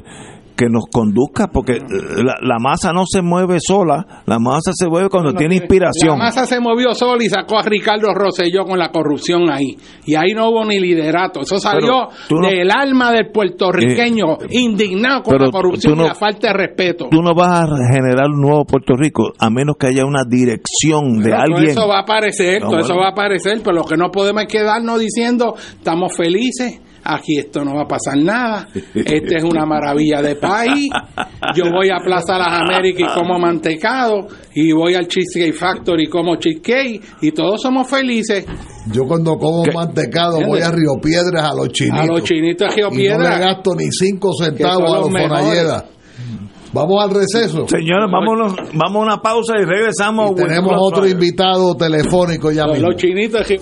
que nos conduzca, porque eh, la, la masa no se mueve sola, la masa se mueve cuando tiene La inspiración. masa se movió sola y sacó a Ricardo Rosselló con la corrupción ahí. Y ahí no hubo ni liderato. Eso salió no- del alma del puertorriqueño, indignado con la corrupción no- y la falta de respeto. Tú no vas a generar un nuevo Puerto Rico a menos que haya una dirección de Todo alguien. eso va a aparecer, todo eso va a aparecer, pero lo que no podemos es quedarnos diciendo, estamos felices, aquí esto no va a pasar nada, este es una maravilla de país, yo voy a Plaza Las Américas y como mantecado, y voy al Cheesecake Factory y como cheesecake, y todos somos felices. Yo cuando como mantecado voy a Río Piedras a los chinitos. A los chinitos de Río Y no Piedras. le gasto ni cinco centavos a los los. Vamos al receso. Señores, vámonos, vamos a una pausa y regresamos. Tenemos otro invitado telefónico ya Los, mismo. los chinitos de Río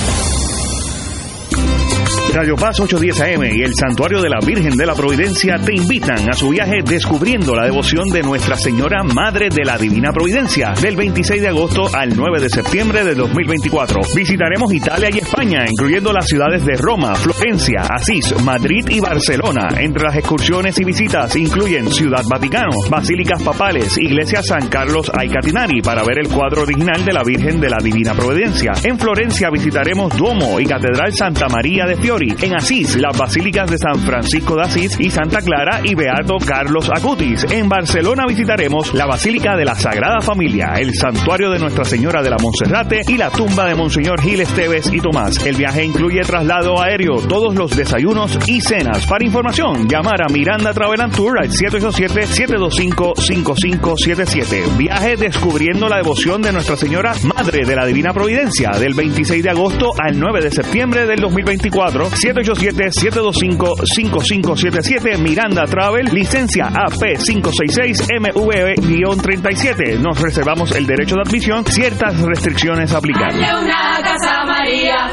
Radio Paz 810 AM y el Santuario de la Virgen de la Providencia te invitan a su viaje descubriendo la devoción de Nuestra Señora Madre de la Divina Providencia del 26 de agosto al 9 de septiembre de 2024. Visitaremos Italia y España, incluyendo las ciudades de Roma, Florencia, Asís, Madrid y Barcelona. Entre las excursiones y visitas incluyen Ciudad Vaticano, Basílicas Papales, Iglesia San Carlos Aicatinari para ver el cuadro original de la Virgen de la Divina Providencia. En Florencia visitaremos Duomo y Catedral Santa María de Fiore En Asís, las basílicas de San Francisco de Asís y Santa Clara y Beato Carlos Acutis. En Barcelona visitaremos la Basílica de la Sagrada Familia, el santuario de Nuestra Señora de la Monserrate y la tumba de Monseñor Gil Esteves y Tomás. El viaje incluye traslado aéreo, todos los desayunos y cenas. Para información, llamar a Miranda Travel and Tour al 787-725-5577. Viaje descubriendo la devoción de Nuestra Señora Madre de la Divina Providencia del 26 de agosto al 9 de septiembre del 2024. 787-725-5577. Miranda Travel, licencia AP566MV-37. Nos reservamos el derecho de admisión, ciertas restricciones aplicables. una casa María.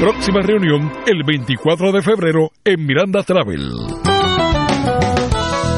Próxima reunión el 24 de febrero en Miranda Travel.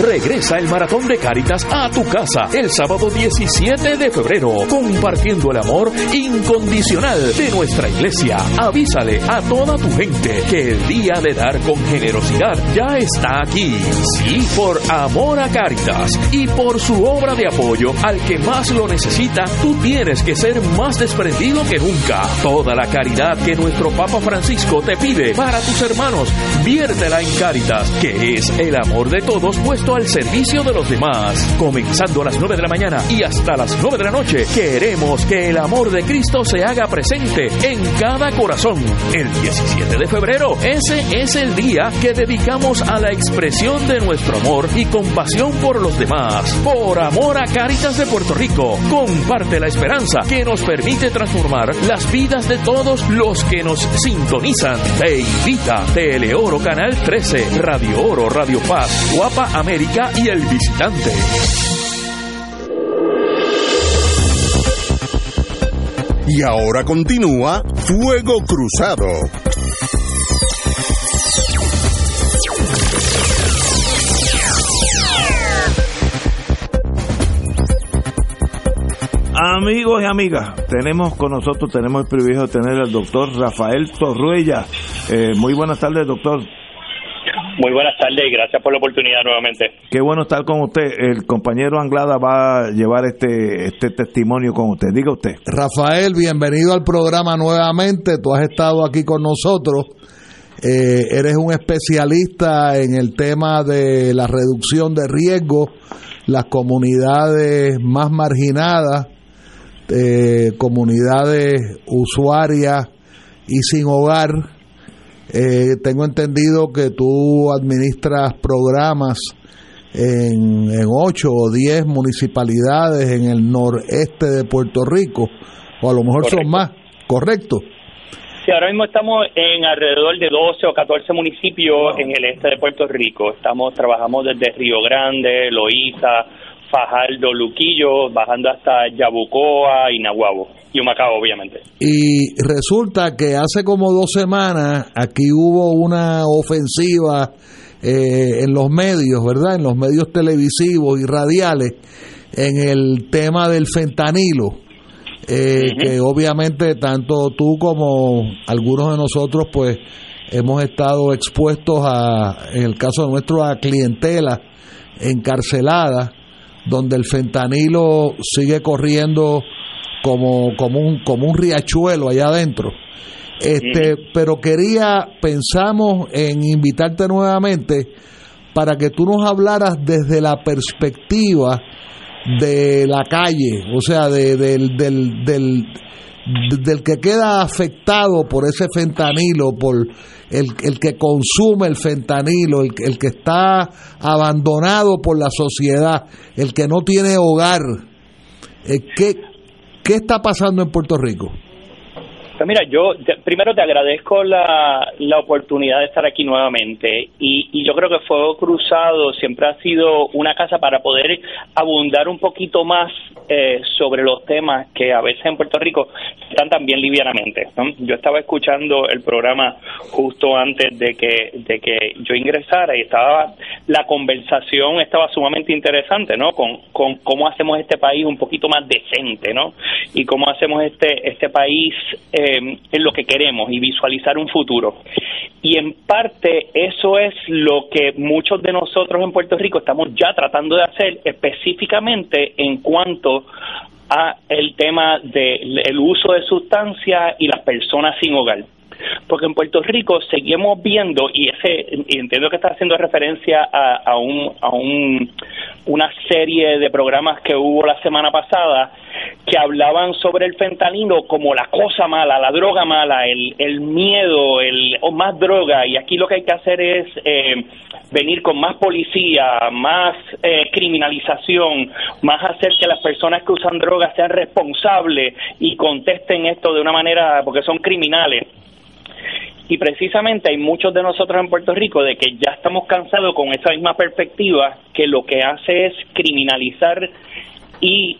Regresa el Maratón de Cáritas a tu casa el sábado 17 de febrero, compartiendo el amor incondicional de nuestra iglesia. Avísale a toda tu gente que el día de dar con generosidad ya está aquí. Sí, por amor a Cáritas y por su obra de apoyo al que más lo necesita, tú tienes que ser más desprendido que nunca. Toda la caridad que nuestro Papa Francisco te pide para tus hermanos, viértela en Cáritas, que es el amor de todos al servicio de los demás. Comenzando a las 9 de la mañana y hasta las 9 de la noche, queremos que el amor de Cristo se haga presente en cada corazón. El 17 de febrero, ese es el día que dedicamos a la expresión de nuestro amor y compasión por los demás. Por amor a Caritas de Puerto Rico, comparte la esperanza que nos permite transformar las vidas de todos los que nos sintonizan. Te invita Teleoro Canal 13, Radio Oro, Radio Paz, Guapa América y el visitante. Y ahora continúa Fuego Cruzado. Amigos y amigas, tenemos con nosotros, tenemos el privilegio de tener al doctor Rafael Torruella. Eh, muy buenas tardes, doctor. Muy buenas tardes y gracias por la oportunidad nuevamente. Qué bueno estar con usted. El compañero Anglada va a llevar este, este testimonio con usted. Diga usted. Rafael, bienvenido al programa nuevamente. Tú has estado aquí con nosotros. Eh, eres un especialista en el tema de la reducción de riesgos, las comunidades más marginadas, eh, comunidades usuarias y sin hogar eh, tengo entendido que tú administras programas en, en ocho o diez municipalidades en el noreste de Puerto Rico, o a lo mejor son más, ¿correcto? Sí, ahora mismo estamos en alrededor de 12 o 14 municipios en el este de Puerto Rico. Estamos trabajamos desde Río Grande, Loíza, Fajardo, Luquillo, bajando hasta Yabucoa y Nahuabo, y Humacao, obviamente. Y resulta que hace como dos semanas aquí hubo una ofensiva eh, en los medios, ¿verdad? En los medios televisivos y radiales, en el tema del fentanilo. Eh, que obviamente tanto tú como algunos de nosotros pues hemos estado expuestos a, en el caso nuestro, a clientela encarcelada donde el fentanilo sigue corriendo como, como, un, como un riachuelo allá adentro. Este, pero quería, pensamos en invitarte nuevamente para que tú nos hablaras desde la perspectiva de la calle, o sea, de, del, del, del, del que queda afectado por ese fentanilo, por el, el que consume el fentanilo, el, el, que está abandonado por la sociedad, el que no tiene hogar. Eh, ¿qué, ¿Qué está pasando en Puerto Rico? Pues mira, yo primero te agradezco la, la oportunidad de estar aquí nuevamente y, y, yo creo que Fuego Cruzado siempre ha sido una casa para poder abundar un poquito más eh, sobre los temas que a veces en Puerto Rico están también livianamente. Yo estaba escuchando el programa justo antes de que, de que yo ingresara y estaba la conversación estaba sumamente interesante, ¿no? Con, con cómo hacemos este país un poquito más decente, ¿no? Y cómo hacemos este, este país eh, en lo que queremos y visualizar un futuro. Y en parte eso es lo que muchos de nosotros en Puerto Rico estamos ya tratando de hacer específicamente en cuanto a el tema del uso de sustancias y las personas sin hogar porque en Puerto Rico seguimos viendo y ese entiendo que está haciendo referencia a, a un a un una serie de programas que hubo la semana pasada que hablaban sobre el fentanilo como la cosa mala, la droga mala, el, el miedo, el o más droga. Y aquí lo que hay que hacer es eh, venir con más policía, más eh, criminalización, más hacer que las personas que usan drogas sean responsables y contesten esto de una manera porque son criminales y precisamente hay muchos de nosotros en Puerto Rico de que ya estamos cansados con esa misma perspectiva que lo que hace es criminalizar y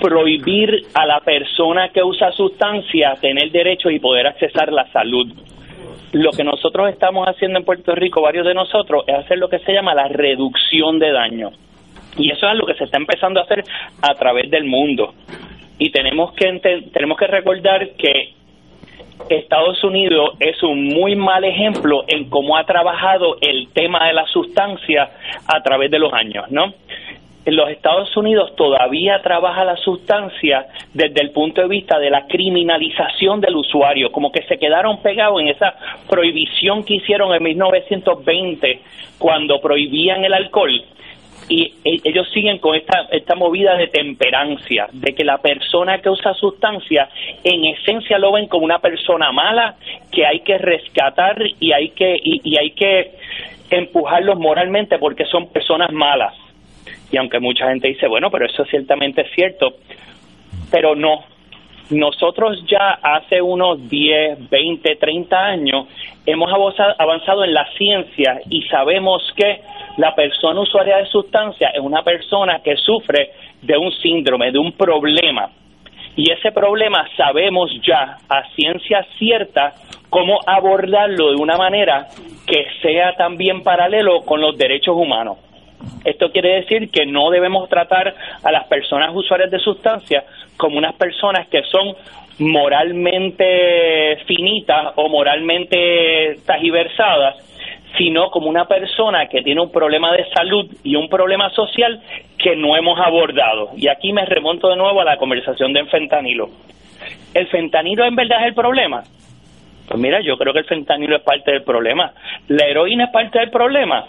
prohibir a la persona que usa sustancias tener derecho y poder accesar la salud. Lo que nosotros estamos haciendo en Puerto Rico, varios de nosotros, es hacer lo que se llama la reducción de daño. Y eso es lo que se está empezando a hacer a través del mundo. Y tenemos que tenemos que recordar que Estados Unidos es un muy mal ejemplo en cómo ha trabajado el tema de la sustancia a través de los años, ¿no? En los Estados Unidos todavía trabaja la sustancia desde el punto de vista de la criminalización del usuario, como que se quedaron pegados en esa prohibición que hicieron en 1920 cuando prohibían el alcohol y e, ellos siguen con esta, esta movida de temperancia, de que la persona que usa sustancia en esencia lo ven como una persona mala que hay que rescatar y hay que, y, hay que empujarlos moralmente porque son personas malas. Y aunque mucha gente dice, bueno, pero eso ciertamente es cierto, pero no. Nosotros ya hace unos 10, 20, 30 años hemos avanzado en la ciencia y sabemos que la persona usuaria de sustancias es una persona que sufre de un síndrome, de un problema. Y ese problema sabemos ya a ciencia cierta cómo abordarlo de una manera que sea también paralelo con los derechos humanos. Esto quiere decir que no debemos tratar a las personas usuarias de sustancias como unas personas que son moralmente finitas o moralmente tajiversadas, sino como una persona que tiene un problema de salud y un problema social que no hemos abordado. Y aquí me remonto de nuevo a la conversación del fentanilo. ¿El fentanilo en verdad es el problema? Pues mira, yo creo que el fentanilo es parte del problema. ¿La heroína es parte del problema?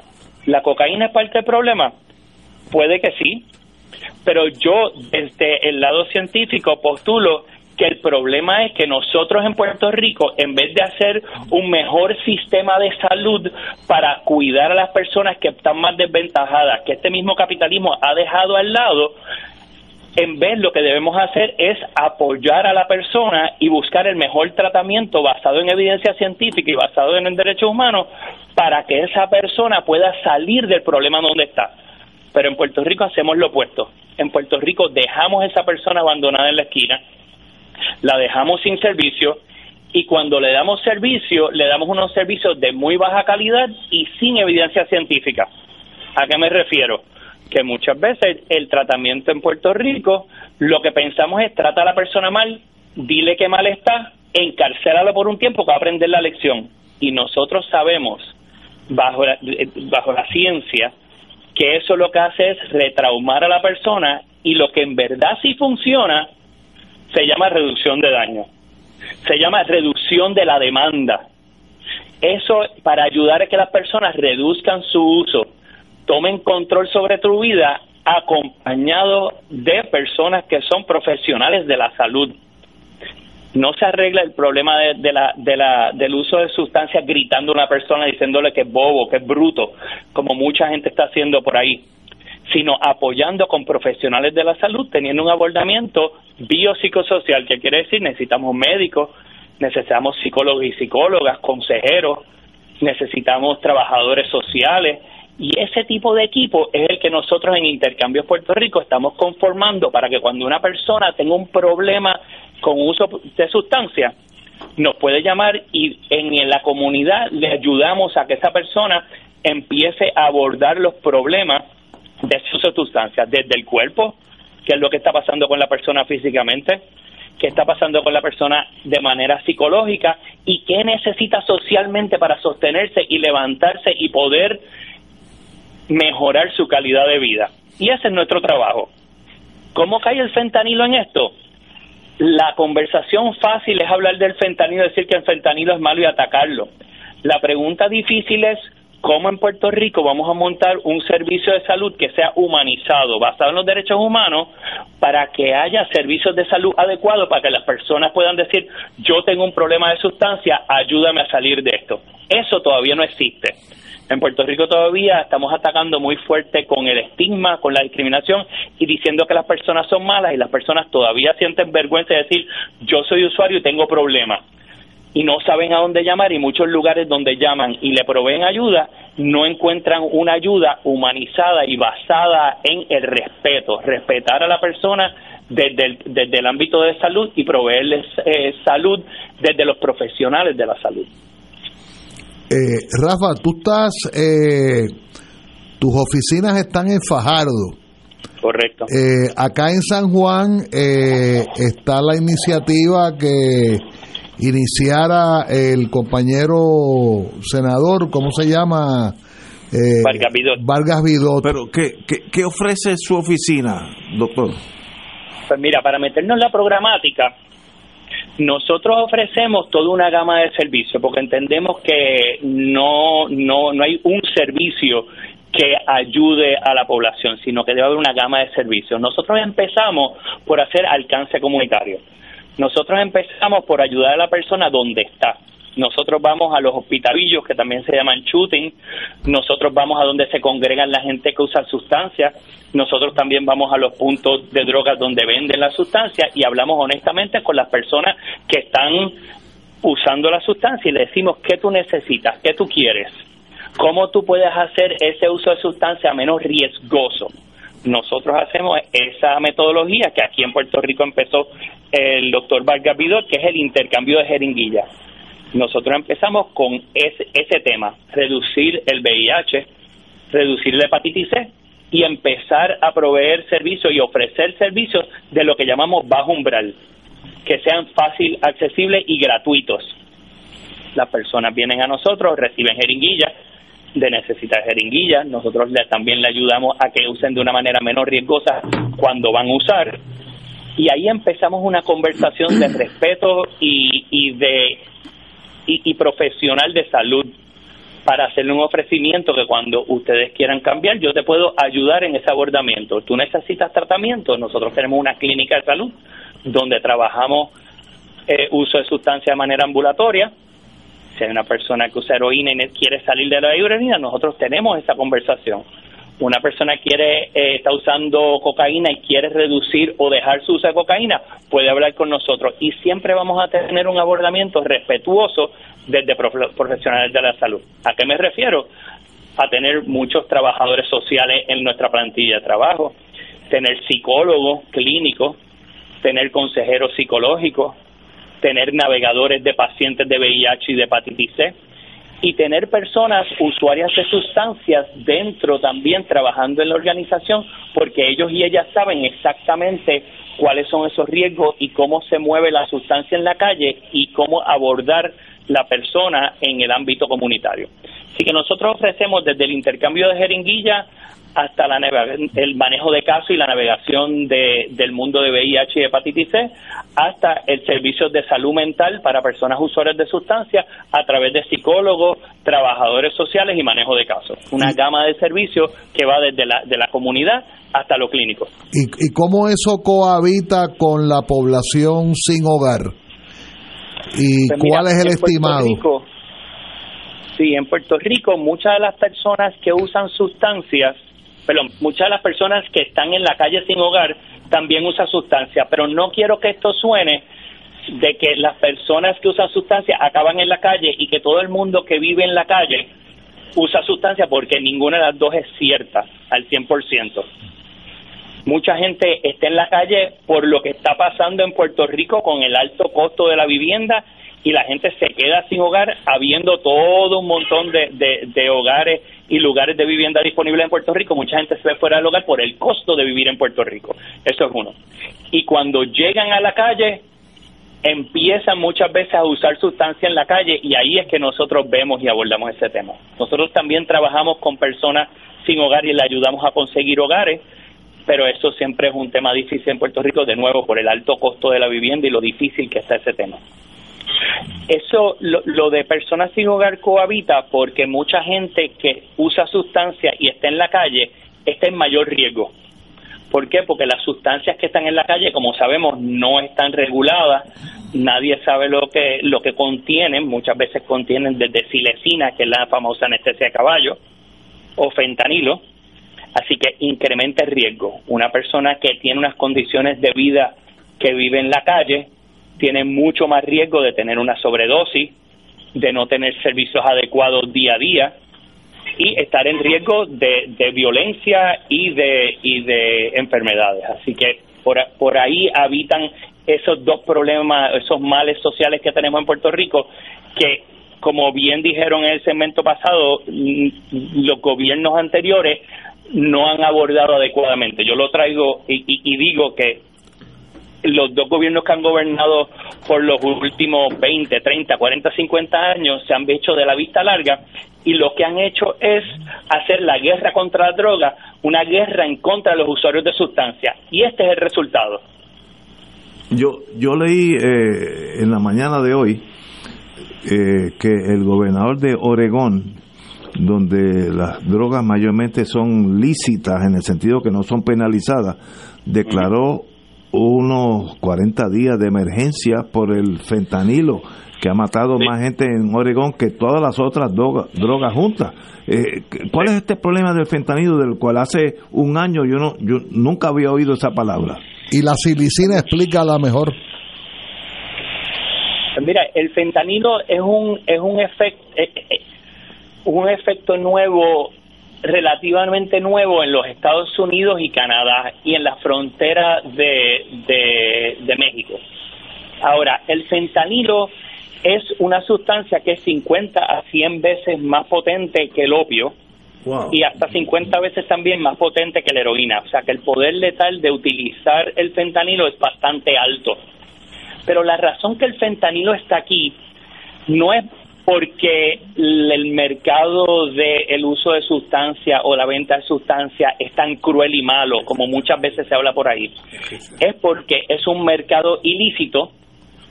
¿La cocaína es parte del problema? Puede que sí. Pero yo, desde el lado científico, postulo que el problema es que nosotros en Puerto Rico, en vez de hacer un mejor sistema de salud para cuidar a las personas que están más desventajadas, que este mismo capitalismo ha dejado al lado, en vez lo que debemos hacer es apoyar a la persona y buscar el mejor tratamiento basado en evidencia científica y basado en el derecho humano para que esa persona pueda salir del problema donde está. Pero en Puerto Rico hacemos lo opuesto. En Puerto Rico dejamos a esa persona abandonada en la esquina la dejamos sin servicio y cuando le damos servicio, le damos unos servicios de muy baja calidad y sin evidencia científica. ¿A qué me refiero? Que muchas veces el tratamiento en Puerto Rico, lo que pensamos es trata a la persona mal, dile que mal está, encarcélalo por un tiempo para aprender la lección. Y nosotros sabemos, bajo la, bajo la ciencia, que eso lo que hace es retraumar a la persona y lo que en verdad sí funciona se llama reducción de daño, se llama reducción de la demanda. Eso para ayudar a que las personas reduzcan su uso, tomen control sobre tu vida acompañado de personas que son profesionales de la salud. No se arregla el problema de, la, de la, del uso de sustancias gritando a una persona diciéndole que es bobo, que es bruto, como mucha gente está haciendo por ahí, sino apoyando con profesionales de la salud, teniendo un abordamiento biopsicosocial, que quiere decir necesitamos médicos, necesitamos psicólogos y psicólogas, consejeros, necesitamos trabajadores sociales y ese tipo de equipo es el que nosotros en Intercambios Puerto Rico estamos conformando para que cuando una persona tenga un problema con uso de sustancias, nos puede llamar y en la comunidad le ayudamos a que esa persona empiece a abordar los problemas de sus sustancias desde el cuerpo, que es lo que está pasando con la persona físicamente, qué está pasando con la persona de manera psicológica y qué necesita socialmente para sostenerse y levantarse y poder mejorar su calidad de vida. Y ese es nuestro trabajo. ¿Cómo cae el fentanilo en esto? La conversación fácil es hablar del fentanilo, decir que el fentanilo es malo y atacarlo. La pregunta difícil es cómo en Puerto Rico vamos a montar un servicio de salud que sea humanizado, basado en los derechos humanos, para que haya servicios de salud adecuados, para que las personas puedan decir, yo tengo un problema de sustancia, ayúdame a salir de esto. Eso todavía no existe. En Puerto Rico todavía estamos atacando muy fuerte con el estigma, con la discriminación y diciendo que las personas son malas y las personas todavía sienten vergüenza de decir yo soy usuario y tengo problemas y no saben a dónde llamar y muchos lugares donde llaman y le proveen ayuda no encuentran una ayuda humanizada y basada en el respeto, respetar a la persona desde el, desde el ámbito de salud y proveerles eh, salud desde los profesionales de la salud. Eh, Rafa, tú estás, eh, tus oficinas están en Fajardo. Correcto. Eh, acá en San Juan está la iniciativa que iniciara el compañero senador, ¿cómo se llama? Vargas Vidot. Vargas Vidot. Pero, ¿qué, qué, qué ofrece su oficina, doctor? Pues mira, para meternos en la programática, nosotros ofrecemos toda una gama de servicios porque entendemos que no, no, no hay un servicio que ayude a la población, sino que debe haber una gama de servicios. Nosotros empezamos por hacer alcance comunitario. Nosotros empezamos por ayudar a la persona donde está. Nosotros vamos a los hospitalillos que también se llaman shooting, nosotros vamos a donde se congregan la gente que usa sustancias, nosotros también vamos a los puntos de drogas donde venden la sustancia y hablamos honestamente con las personas que están usando la sustancia y le decimos qué tú necesitas, qué tú quieres, cómo tú puedes hacer ese uso de sustancia menos riesgoso. Nosotros hacemos esa metodología que aquí en Puerto Rico empezó el doctor Vargas Vidor, que es el intercambio de jeringuillas nosotros empezamos con ese, ese tema, reducir el VIH, reducir la hepatitis C y empezar a proveer servicios y ofrecer servicios de lo que llamamos bajo umbral, que sean fácil, accesibles y gratuitos. Las personas vienen a nosotros, reciben jeringuillas, de necesitar jeringuillas, nosotros también le ayudamos a que usen de una manera menos riesgosa cuando van a usar. Y ahí empezamos una conversación de respeto y, y de y, profesional de salud para hacerle un ofrecimiento que cuando ustedes quieran cambiar, yo te puedo ayudar en ese abordamiento. Tú necesitas tratamiento, nosotros tenemos una clínica de salud donde trabajamos eh, uso de sustancia de manera ambulatoria. Si hay una persona que usa heroína y quiere salir de la heroína, nosotros tenemos esa conversación. Una persona quiere eh, está usando cocaína y quiere reducir o dejar su uso de cocaína, puede hablar con nosotros y siempre vamos a tener un abordamiento respetuoso desde profesionales de la salud. ¿A qué me refiero? A tener muchos trabajadores sociales en nuestra plantilla de trabajo, tener psicólogos clínicos, tener consejeros psicológicos, tener navegadores de pacientes de VIH y de hepatitis C y tener personas usuarias de sustancias dentro también trabajando en la organización porque ellos y ellas saben exactamente cuáles son esos riesgos y cómo se mueve la sustancia en la calle y cómo abordar la persona en el ámbito comunitario. Así que nosotros ofrecemos desde el intercambio de jeringuillas hasta la el manejo de casos y la navegación de, del mundo de VIH y hepatitis C, hasta el servicio de salud mental para personas usuarias de sustancias a través de psicólogos, trabajadores sociales y manejo de casos. Una gama de servicios que va desde la, de la comunidad hasta lo clínico. ¿Y, ¿Y cómo eso cohabita con la población sin hogar? ¿Y pues cuál es el estimado? sí, en Puerto Rico muchas de las personas que usan sustancias perdón, muchas de las personas que están en la calle sin hogar también usa sustancia, pero no quiero que esto suene de que las personas que usan sustancia acaban en la calle y que todo el mundo que vive en la calle usa sustancia porque ninguna de las dos es cierta al 100%. Mucha gente está en la calle por lo que está pasando en Puerto Rico con el alto costo de la vivienda y la gente se queda sin hogar habiendo todo un montón de, de, hogares y lugares de vivienda disponibles en Puerto Rico. Mucha gente se ve fuera del hogar por el costo de vivir en Puerto Rico. Eso es uno. Y cuando llegan a la calle, empiezan muchas veces a usar sustancias en la calle y ahí es que nosotros vemos y abordamos ese tema. Nosotros también trabajamos con personas sin hogar y le ayudamos a conseguir hogares, pero eso siempre es un tema difícil en Puerto Rico, de nuevo, por el alto costo de la vivienda y lo difícil que está ese tema. Eso, lo, lo de personas sin hogar cohabita porque mucha gente que usa sustancias y está en la calle está en mayor riesgo ¿Por qué? Porque las sustancias que están en la calle, como sabemos, no están reguladas. Nadie sabe lo que lo que contienen. Muchas veces contienen desde silecina, que es la famosa anestesia de caballo, o fentanilo. Así que incrementa el riesgo. Una persona que tiene unas condiciones de vida que vive en la calle tiene mucho más riesgo de tener una sobredosis, de no tener servicios adecuados día a día, y estar en riesgo de, violencia y de, y de enfermedades. Así que por, por ahí habitan esos dos problemas, esos males sociales que tenemos en Puerto Rico, que como bien dijeron en el segmento pasado, mm, los gobiernos anteriores no han abordado adecuadamente. Yo lo traigo y, y, digo que los dos gobiernos que han gobernado por los últimos 20, 30, 40, 50 años se han hecho de la vista larga y lo que han hecho es hacer la guerra contra la droga una guerra en contra de los usuarios de sustancias. Y este es el resultado. Yo, yo leí eh, en la mañana de hoy eh, que el gobernador de Oregón, donde las drogas mayormente son lícitas en el sentido que no son penalizadas, declaró unos 40 días de emergencia por el fentanilo que ha matado más gente en Oregón que todas las otras drogas, drogas juntas. Eh, ¿Cuál es este problema del fentanilo del cual hace un año yo no yo nunca había oído esa palabra? Y la silicina explica la mejor. Mira, el fentanilo es un es un efecto eh, eh, un efecto nuevo relativamente nuevo en los Estados Unidos y Canadá y en la frontera de, de, de México. Ahora, el fentanilo es una sustancia que es 50 a 100 veces más potente que el opio y hasta 50 veces también más potente que la heroína. O sea que el poder letal de utilizar el fentanilo es bastante alto. Pero la razón que el fentanilo está aquí no es porque el mercado del uso de sustancia o la venta de sustancia es tan cruel y malo como muchas veces se habla por ahí. Es porque es un mercado ilícito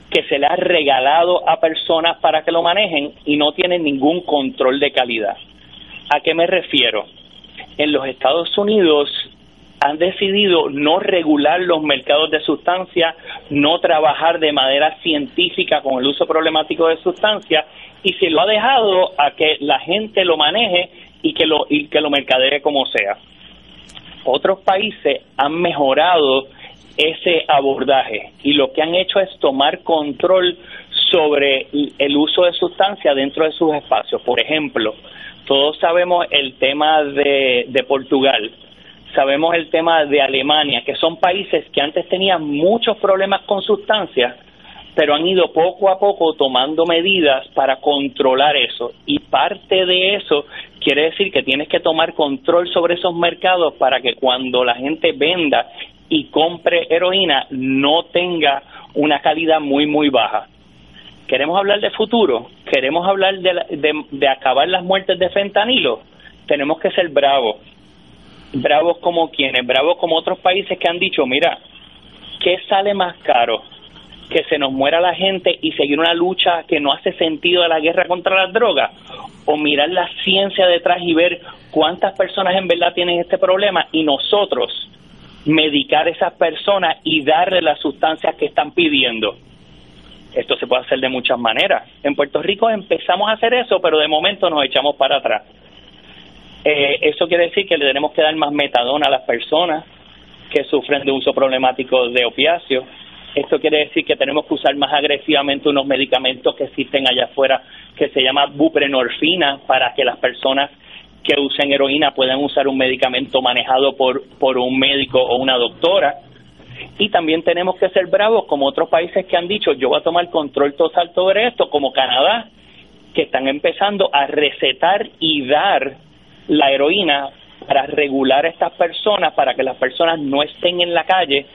que se le ha regalado a personas para que lo manejen y no tienen ningún control de calidad. ¿A qué me refiero? En los Estados Unidos han decidido no regular los mercados de sustancias, no trabajar de manera científica con el uso problemático de sustancias y se lo ha dejado a que la gente lo maneje y que lo, y que lo mercadee como sea. Otros países han mejorado ese abordaje y lo que han hecho es tomar control sobre el uso de sustancias dentro de sus espacios. Por ejemplo, todos sabemos el tema de, de Portugal, sabemos el tema de Alemania, que son países que antes tenían muchos problemas con sustancias, pero han ido poco a poco tomando medidas para controlar eso. Y parte de eso quiere decir que tienes que tomar control sobre esos mercados para que cuando la gente venda y compre heroína no tenga una calidad muy, muy baja. ¿Queremos hablar de futuro? ¿Queremos hablar de, de, acabar las muertes de fentanilo? Tenemos que ser bravos. Bravos como quienes, bravos como otros países que han dicho, mira, ¿qué sale más caro? Que se nos muera la gente y seguir una lucha que no hace sentido de la guerra contra las drogas, o mirar la ciencia detrás y ver cuántas personas en verdad tienen este problema y nosotros medicar a esas personas y darle las sustancias que están pidiendo. Esto se puede hacer de muchas maneras. En Puerto Rico empezamos a hacer eso, pero de momento nos echamos para atrás. Eh, eso quiere decir que le tenemos que dar más metadona a las personas, que sufren de uso problemático de opiáceos. Esto quiere decir que tenemos que usar más agresivamente unos medicamentos que existen allá afuera que se llama buprenorfina para que las personas que usen heroína puedan usar un medicamento manejado por, por un médico o una doctora. Y también tenemos que ser bravos como otros países que han dicho yo voy a tomar control total sobre esto, como Canadá, que están empezando a recetar y dar la heroína para regular a estas personas, para que las personas no estén en la calle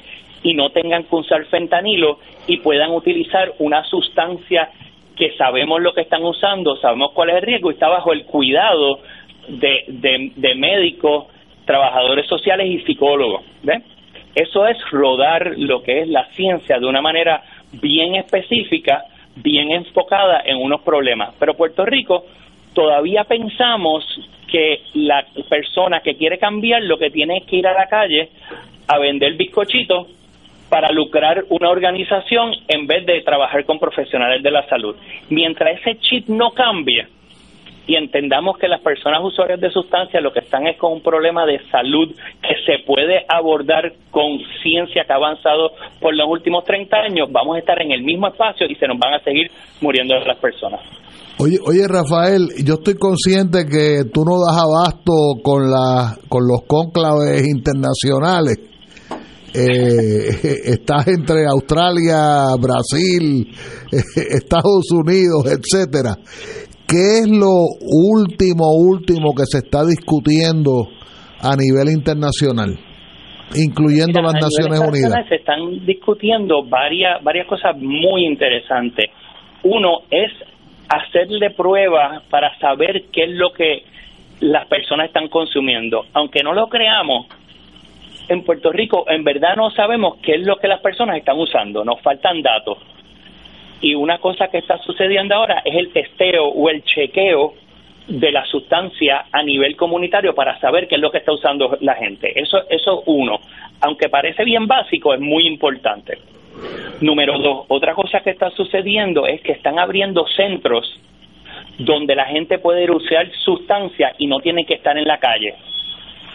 y no tengan que usar fentanilo y puedan utilizar una sustancia que sabemos lo que están usando, sabemos cuál es el riesgo y está bajo el cuidado de, de, médicos, trabajadores sociales y psicólogos. Eso es rodar lo que es la ciencia de una manera bien específica, bien enfocada en unos problemas. Pero Puerto Rico todavía pensamos que la persona que quiere cambiar lo que tiene es que ir a la calle a vender bizcochitos para lucrar una organización en vez de trabajar con profesionales de la salud. Mientras ese chip no cambie y entendamos que las personas usuarias de sustancias lo que están es con un problema de salud que se puede abordar con ciencia que ha avanzado por los últimos 30 años, vamos a estar en el mismo espacio y se nos van a seguir muriendo las personas. Oye, oye Rafael, yo estoy consciente que tú no das abasto con, la, con los cónclaves internacionales. Eh, [laughs] estás entre Australia, Brasil, [laughs] Estados Unidos, etcétera. ¿Qué es lo último, último que se está discutiendo a nivel internacional, incluyendo las Naciones Unidas? Se están discutiendo varias, varias cosas muy interesantes. Uno es hacerle pruebas para saber qué es lo que las personas están consumiendo. Aunque no lo creamos, en Puerto Rico en verdad no sabemos qué es lo que las personas están usando, nos faltan datos. Y una cosa que está sucediendo ahora es el testeo o el chequeo de la sustancia a nivel comunitario para saber qué es lo que está usando la gente. Eso, eso uno, aunque parece bien básico, es muy importante. Número dos, otra cosa que está sucediendo es que están abriendo centros donde la gente puede usar sustancias y no tiene que estar en la calle.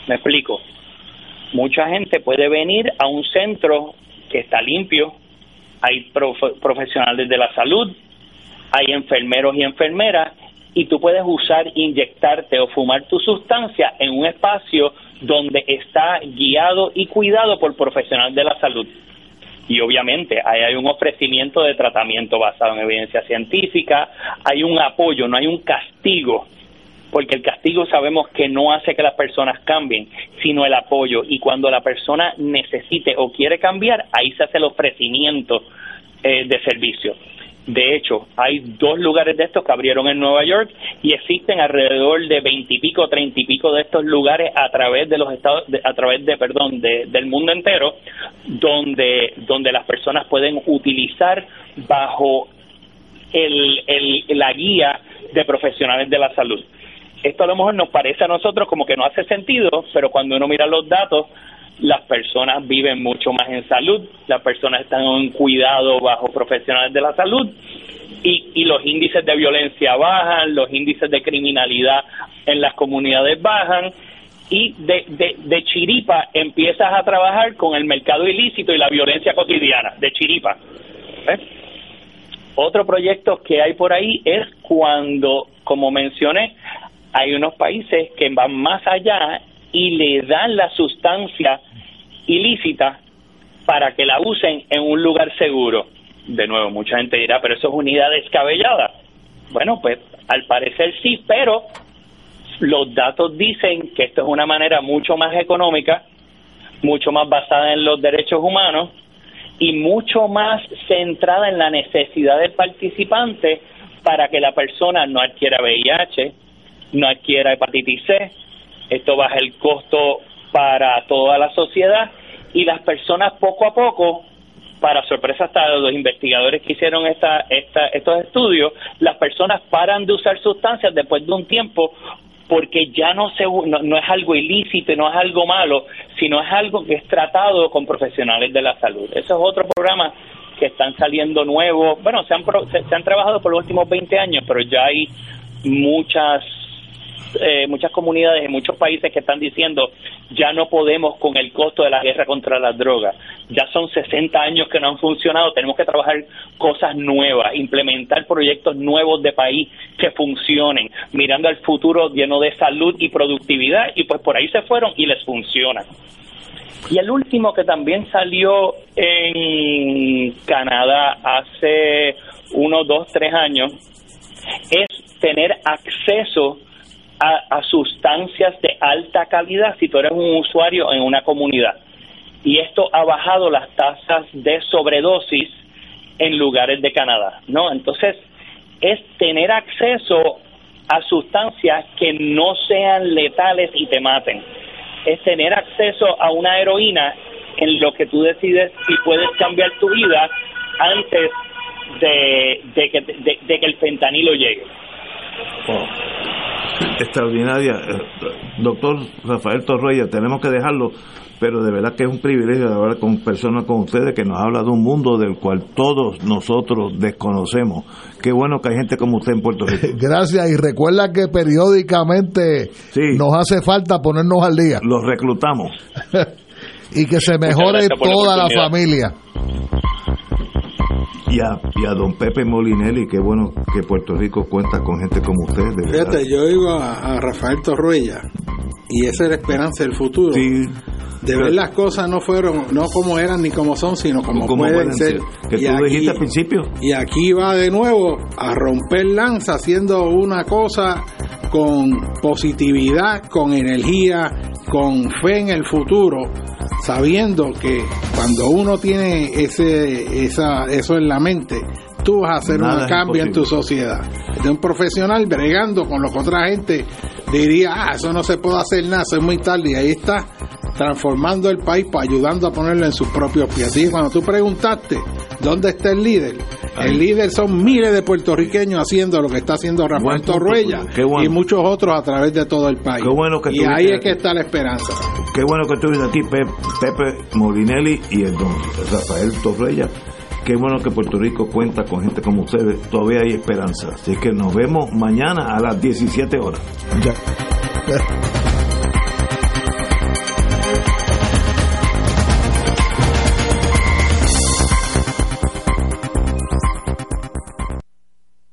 Me explico. Mucha gente puede venir a un centro que está limpio, hay profesionales de la salud, hay enfermeros y enfermeras, y tú puedes usar, inyectarte o fumar tu sustancia en un espacio donde está guiado y cuidado por profesionales de la salud y obviamente ahí hay un ofrecimiento de tratamiento basado en evidencia científica, hay un apoyo, no hay un castigo, porque el castigo sabemos que no hace que las personas cambien, sino el apoyo y cuando la persona necesite o quiere cambiar, ahí se hace el ofrecimiento eh, de servicio. De hecho, hay dos lugares de estos que abrieron en Nueva York y existen alrededor de veintipico, treinta y pico de estos lugares a través de los estados, a través de, perdón, del mundo entero, donde, donde las personas pueden utilizar bajo el, el, la guía de profesionales de la salud. Esto a lo mejor nos parece a nosotros como que no hace sentido, pero cuando uno mira los datos, las personas viven mucho más en salud, las personas están en cuidado bajo profesionales de la salud y, y los índices de violencia bajan, los índices de criminalidad en las comunidades bajan y de, de, de chiripa empiezas a trabajar con el mercado ilícito y la violencia cotidiana, de chiripa. Otro proyecto que hay por ahí es cuando, como mencioné, hay unos países que van más allá y le dan la sustancia ilícita para que la usen en un lugar seguro. De nuevo, mucha gente dirá, pero eso es unidad descabellada. Bueno, pues al parecer sí, pero los datos dicen que esto es una manera mucho más económica, mucho más basada en los derechos humanos y mucho más centrada en la necesidad del participante para que la persona no adquiera VIH, no adquiera hepatitis C, esto baja el costo para toda la sociedad y las personas poco a poco para sorpresa hasta de los investigadores que hicieron esta, esta, estos estudios, las personas paran de usar sustancias después de un tiempo porque ya no, se, no, es algo ilícito, no es algo malo, sino es algo que es tratado con profesionales de la salud. Eso es otro programa que están saliendo nuevos. Bueno, se han, se han trabajado por los últimos 20 años, pero ya hay muchas eh, muchas comunidades en muchos países que están diciendo ya no podemos con el costo de la guerra contra las drogas. Ya son 60 años que no han funcionado, tenemos que trabajar cosas nuevas, implementar proyectos nuevos de país que funcionen, mirando al futuro lleno de salud y productividad y pues por ahí se fueron y les funciona. Y el último que también salió en Canadá hace uno, dos, tres años es tener acceso a, sustancias de alta calidad si tú eres un usuario en una comunidad. Y esto ha bajado las tasas de sobredosis en lugares de Canadá, ¿no? Entonces, es tener acceso a sustancias que no sean letales y te maten. Es tener acceso a una heroína en lo que tú decides si puedes cambiar tu vida antes de, que, de que el fentanilo llegue extraordinaria. Doctor Rafael Torreya, tenemos que dejarlo, pero de verdad que es un privilegio hablar con personas como ustedes que nos habla de un mundo del cual todos nosotros desconocemos. Qué bueno que hay gente como usted en Puerto Rico. [laughs] Gracias, y recuerda que periódicamente nos hace falta ponernos al día. Los reclutamos. [laughs] y que se mejore toda la familia y a, y a don Pepe Molinelli, qué bueno que Puerto Rico cuenta con gente como usted. De Fíjate, yo iba a, Rafael Torruella y esa es la esperanza del futuro. De ver las cosas no fueron, no como eran ni como son, sino como, pueden, ser. Que tú dijiste al principio. Y aquí va de nuevo a romper lanza haciendo una cosa con positividad, con energía, con fe en el futuro sabiendo que cuando uno tiene ese, esa, eso en la mente, tú vas a hacer un cambio en tu sociedad. De un profesional bregando con lo que otra gente diría, ah, eso no se puede hacer nada, eso es muy tarde. Y ahí está transformando el país, ayudando a ponerlo en sus propios pies. Así cuando tú preguntaste, ¿dónde está el líder? El líder son miles de puertorriqueños haciendo lo que está haciendo Rafael Torruella y muchos otros a través de todo el país. y ahí es que está la esperanza. Qué bueno que estuviste aquí, Pepe Molinelli y el don Rafael Torruella. Qué bueno que Puerto Rico cuenta con gente como ustedes. Todavía hay esperanza. Así que nos vemos mañana a las 17 horas. Ya. [laughs]